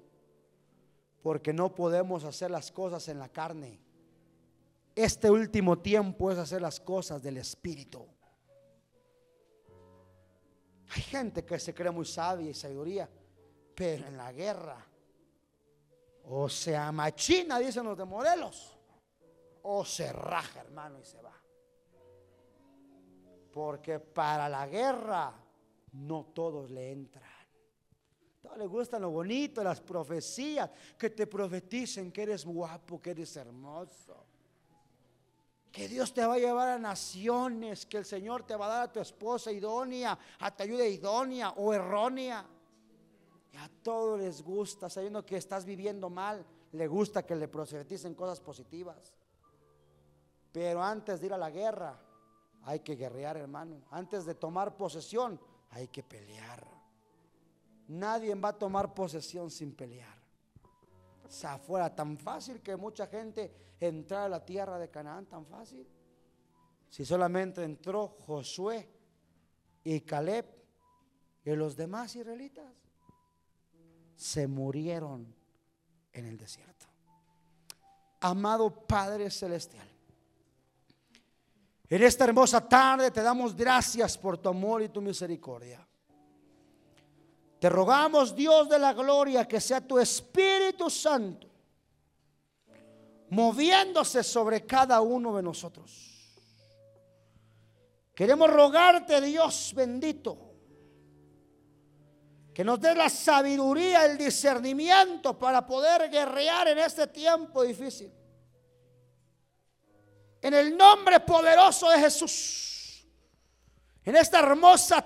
porque no podemos hacer las cosas en la carne. Este último tiempo es hacer las cosas del Espíritu. Hay gente que se cree muy sabia y sabiduría, pero en la guerra, o se amachina, dicen los de Morelos, o se raja, hermano, y se va. Porque para la guerra no todos le entran. Todos les gustan lo bonito, las profecías, que te profeticen que eres guapo, que eres hermoso. Que Dios te va a llevar a naciones, que el Señor te va a dar a tu esposa idónea, a tu ayuda idónea o errónea. Y a todos les gusta, sabiendo que estás viviendo mal, le gusta que le profeticen cosas positivas. Pero antes de ir a la guerra, hay que guerrear, hermano. Antes de tomar posesión, hay que pelear. Nadie va a tomar posesión sin pelear. O sea, fuera tan fácil que mucha gente entrara a la tierra de Canaán, tan fácil. Si solamente entró Josué y Caleb y los demás israelitas. se murieron en el desierto. Amado Padre Celestial, en esta hermosa tarde te damos gracias por tu amor y tu misericordia. Te rogamos, Dios de la gloria, que sea tu Espíritu Santo moviéndose sobre cada uno de nosotros. Queremos rogarte, Dios bendito, que nos dé la sabiduría, el discernimiento para poder guerrear en este tiempo difícil. En el nombre poderoso de Jesús, en esta hermosa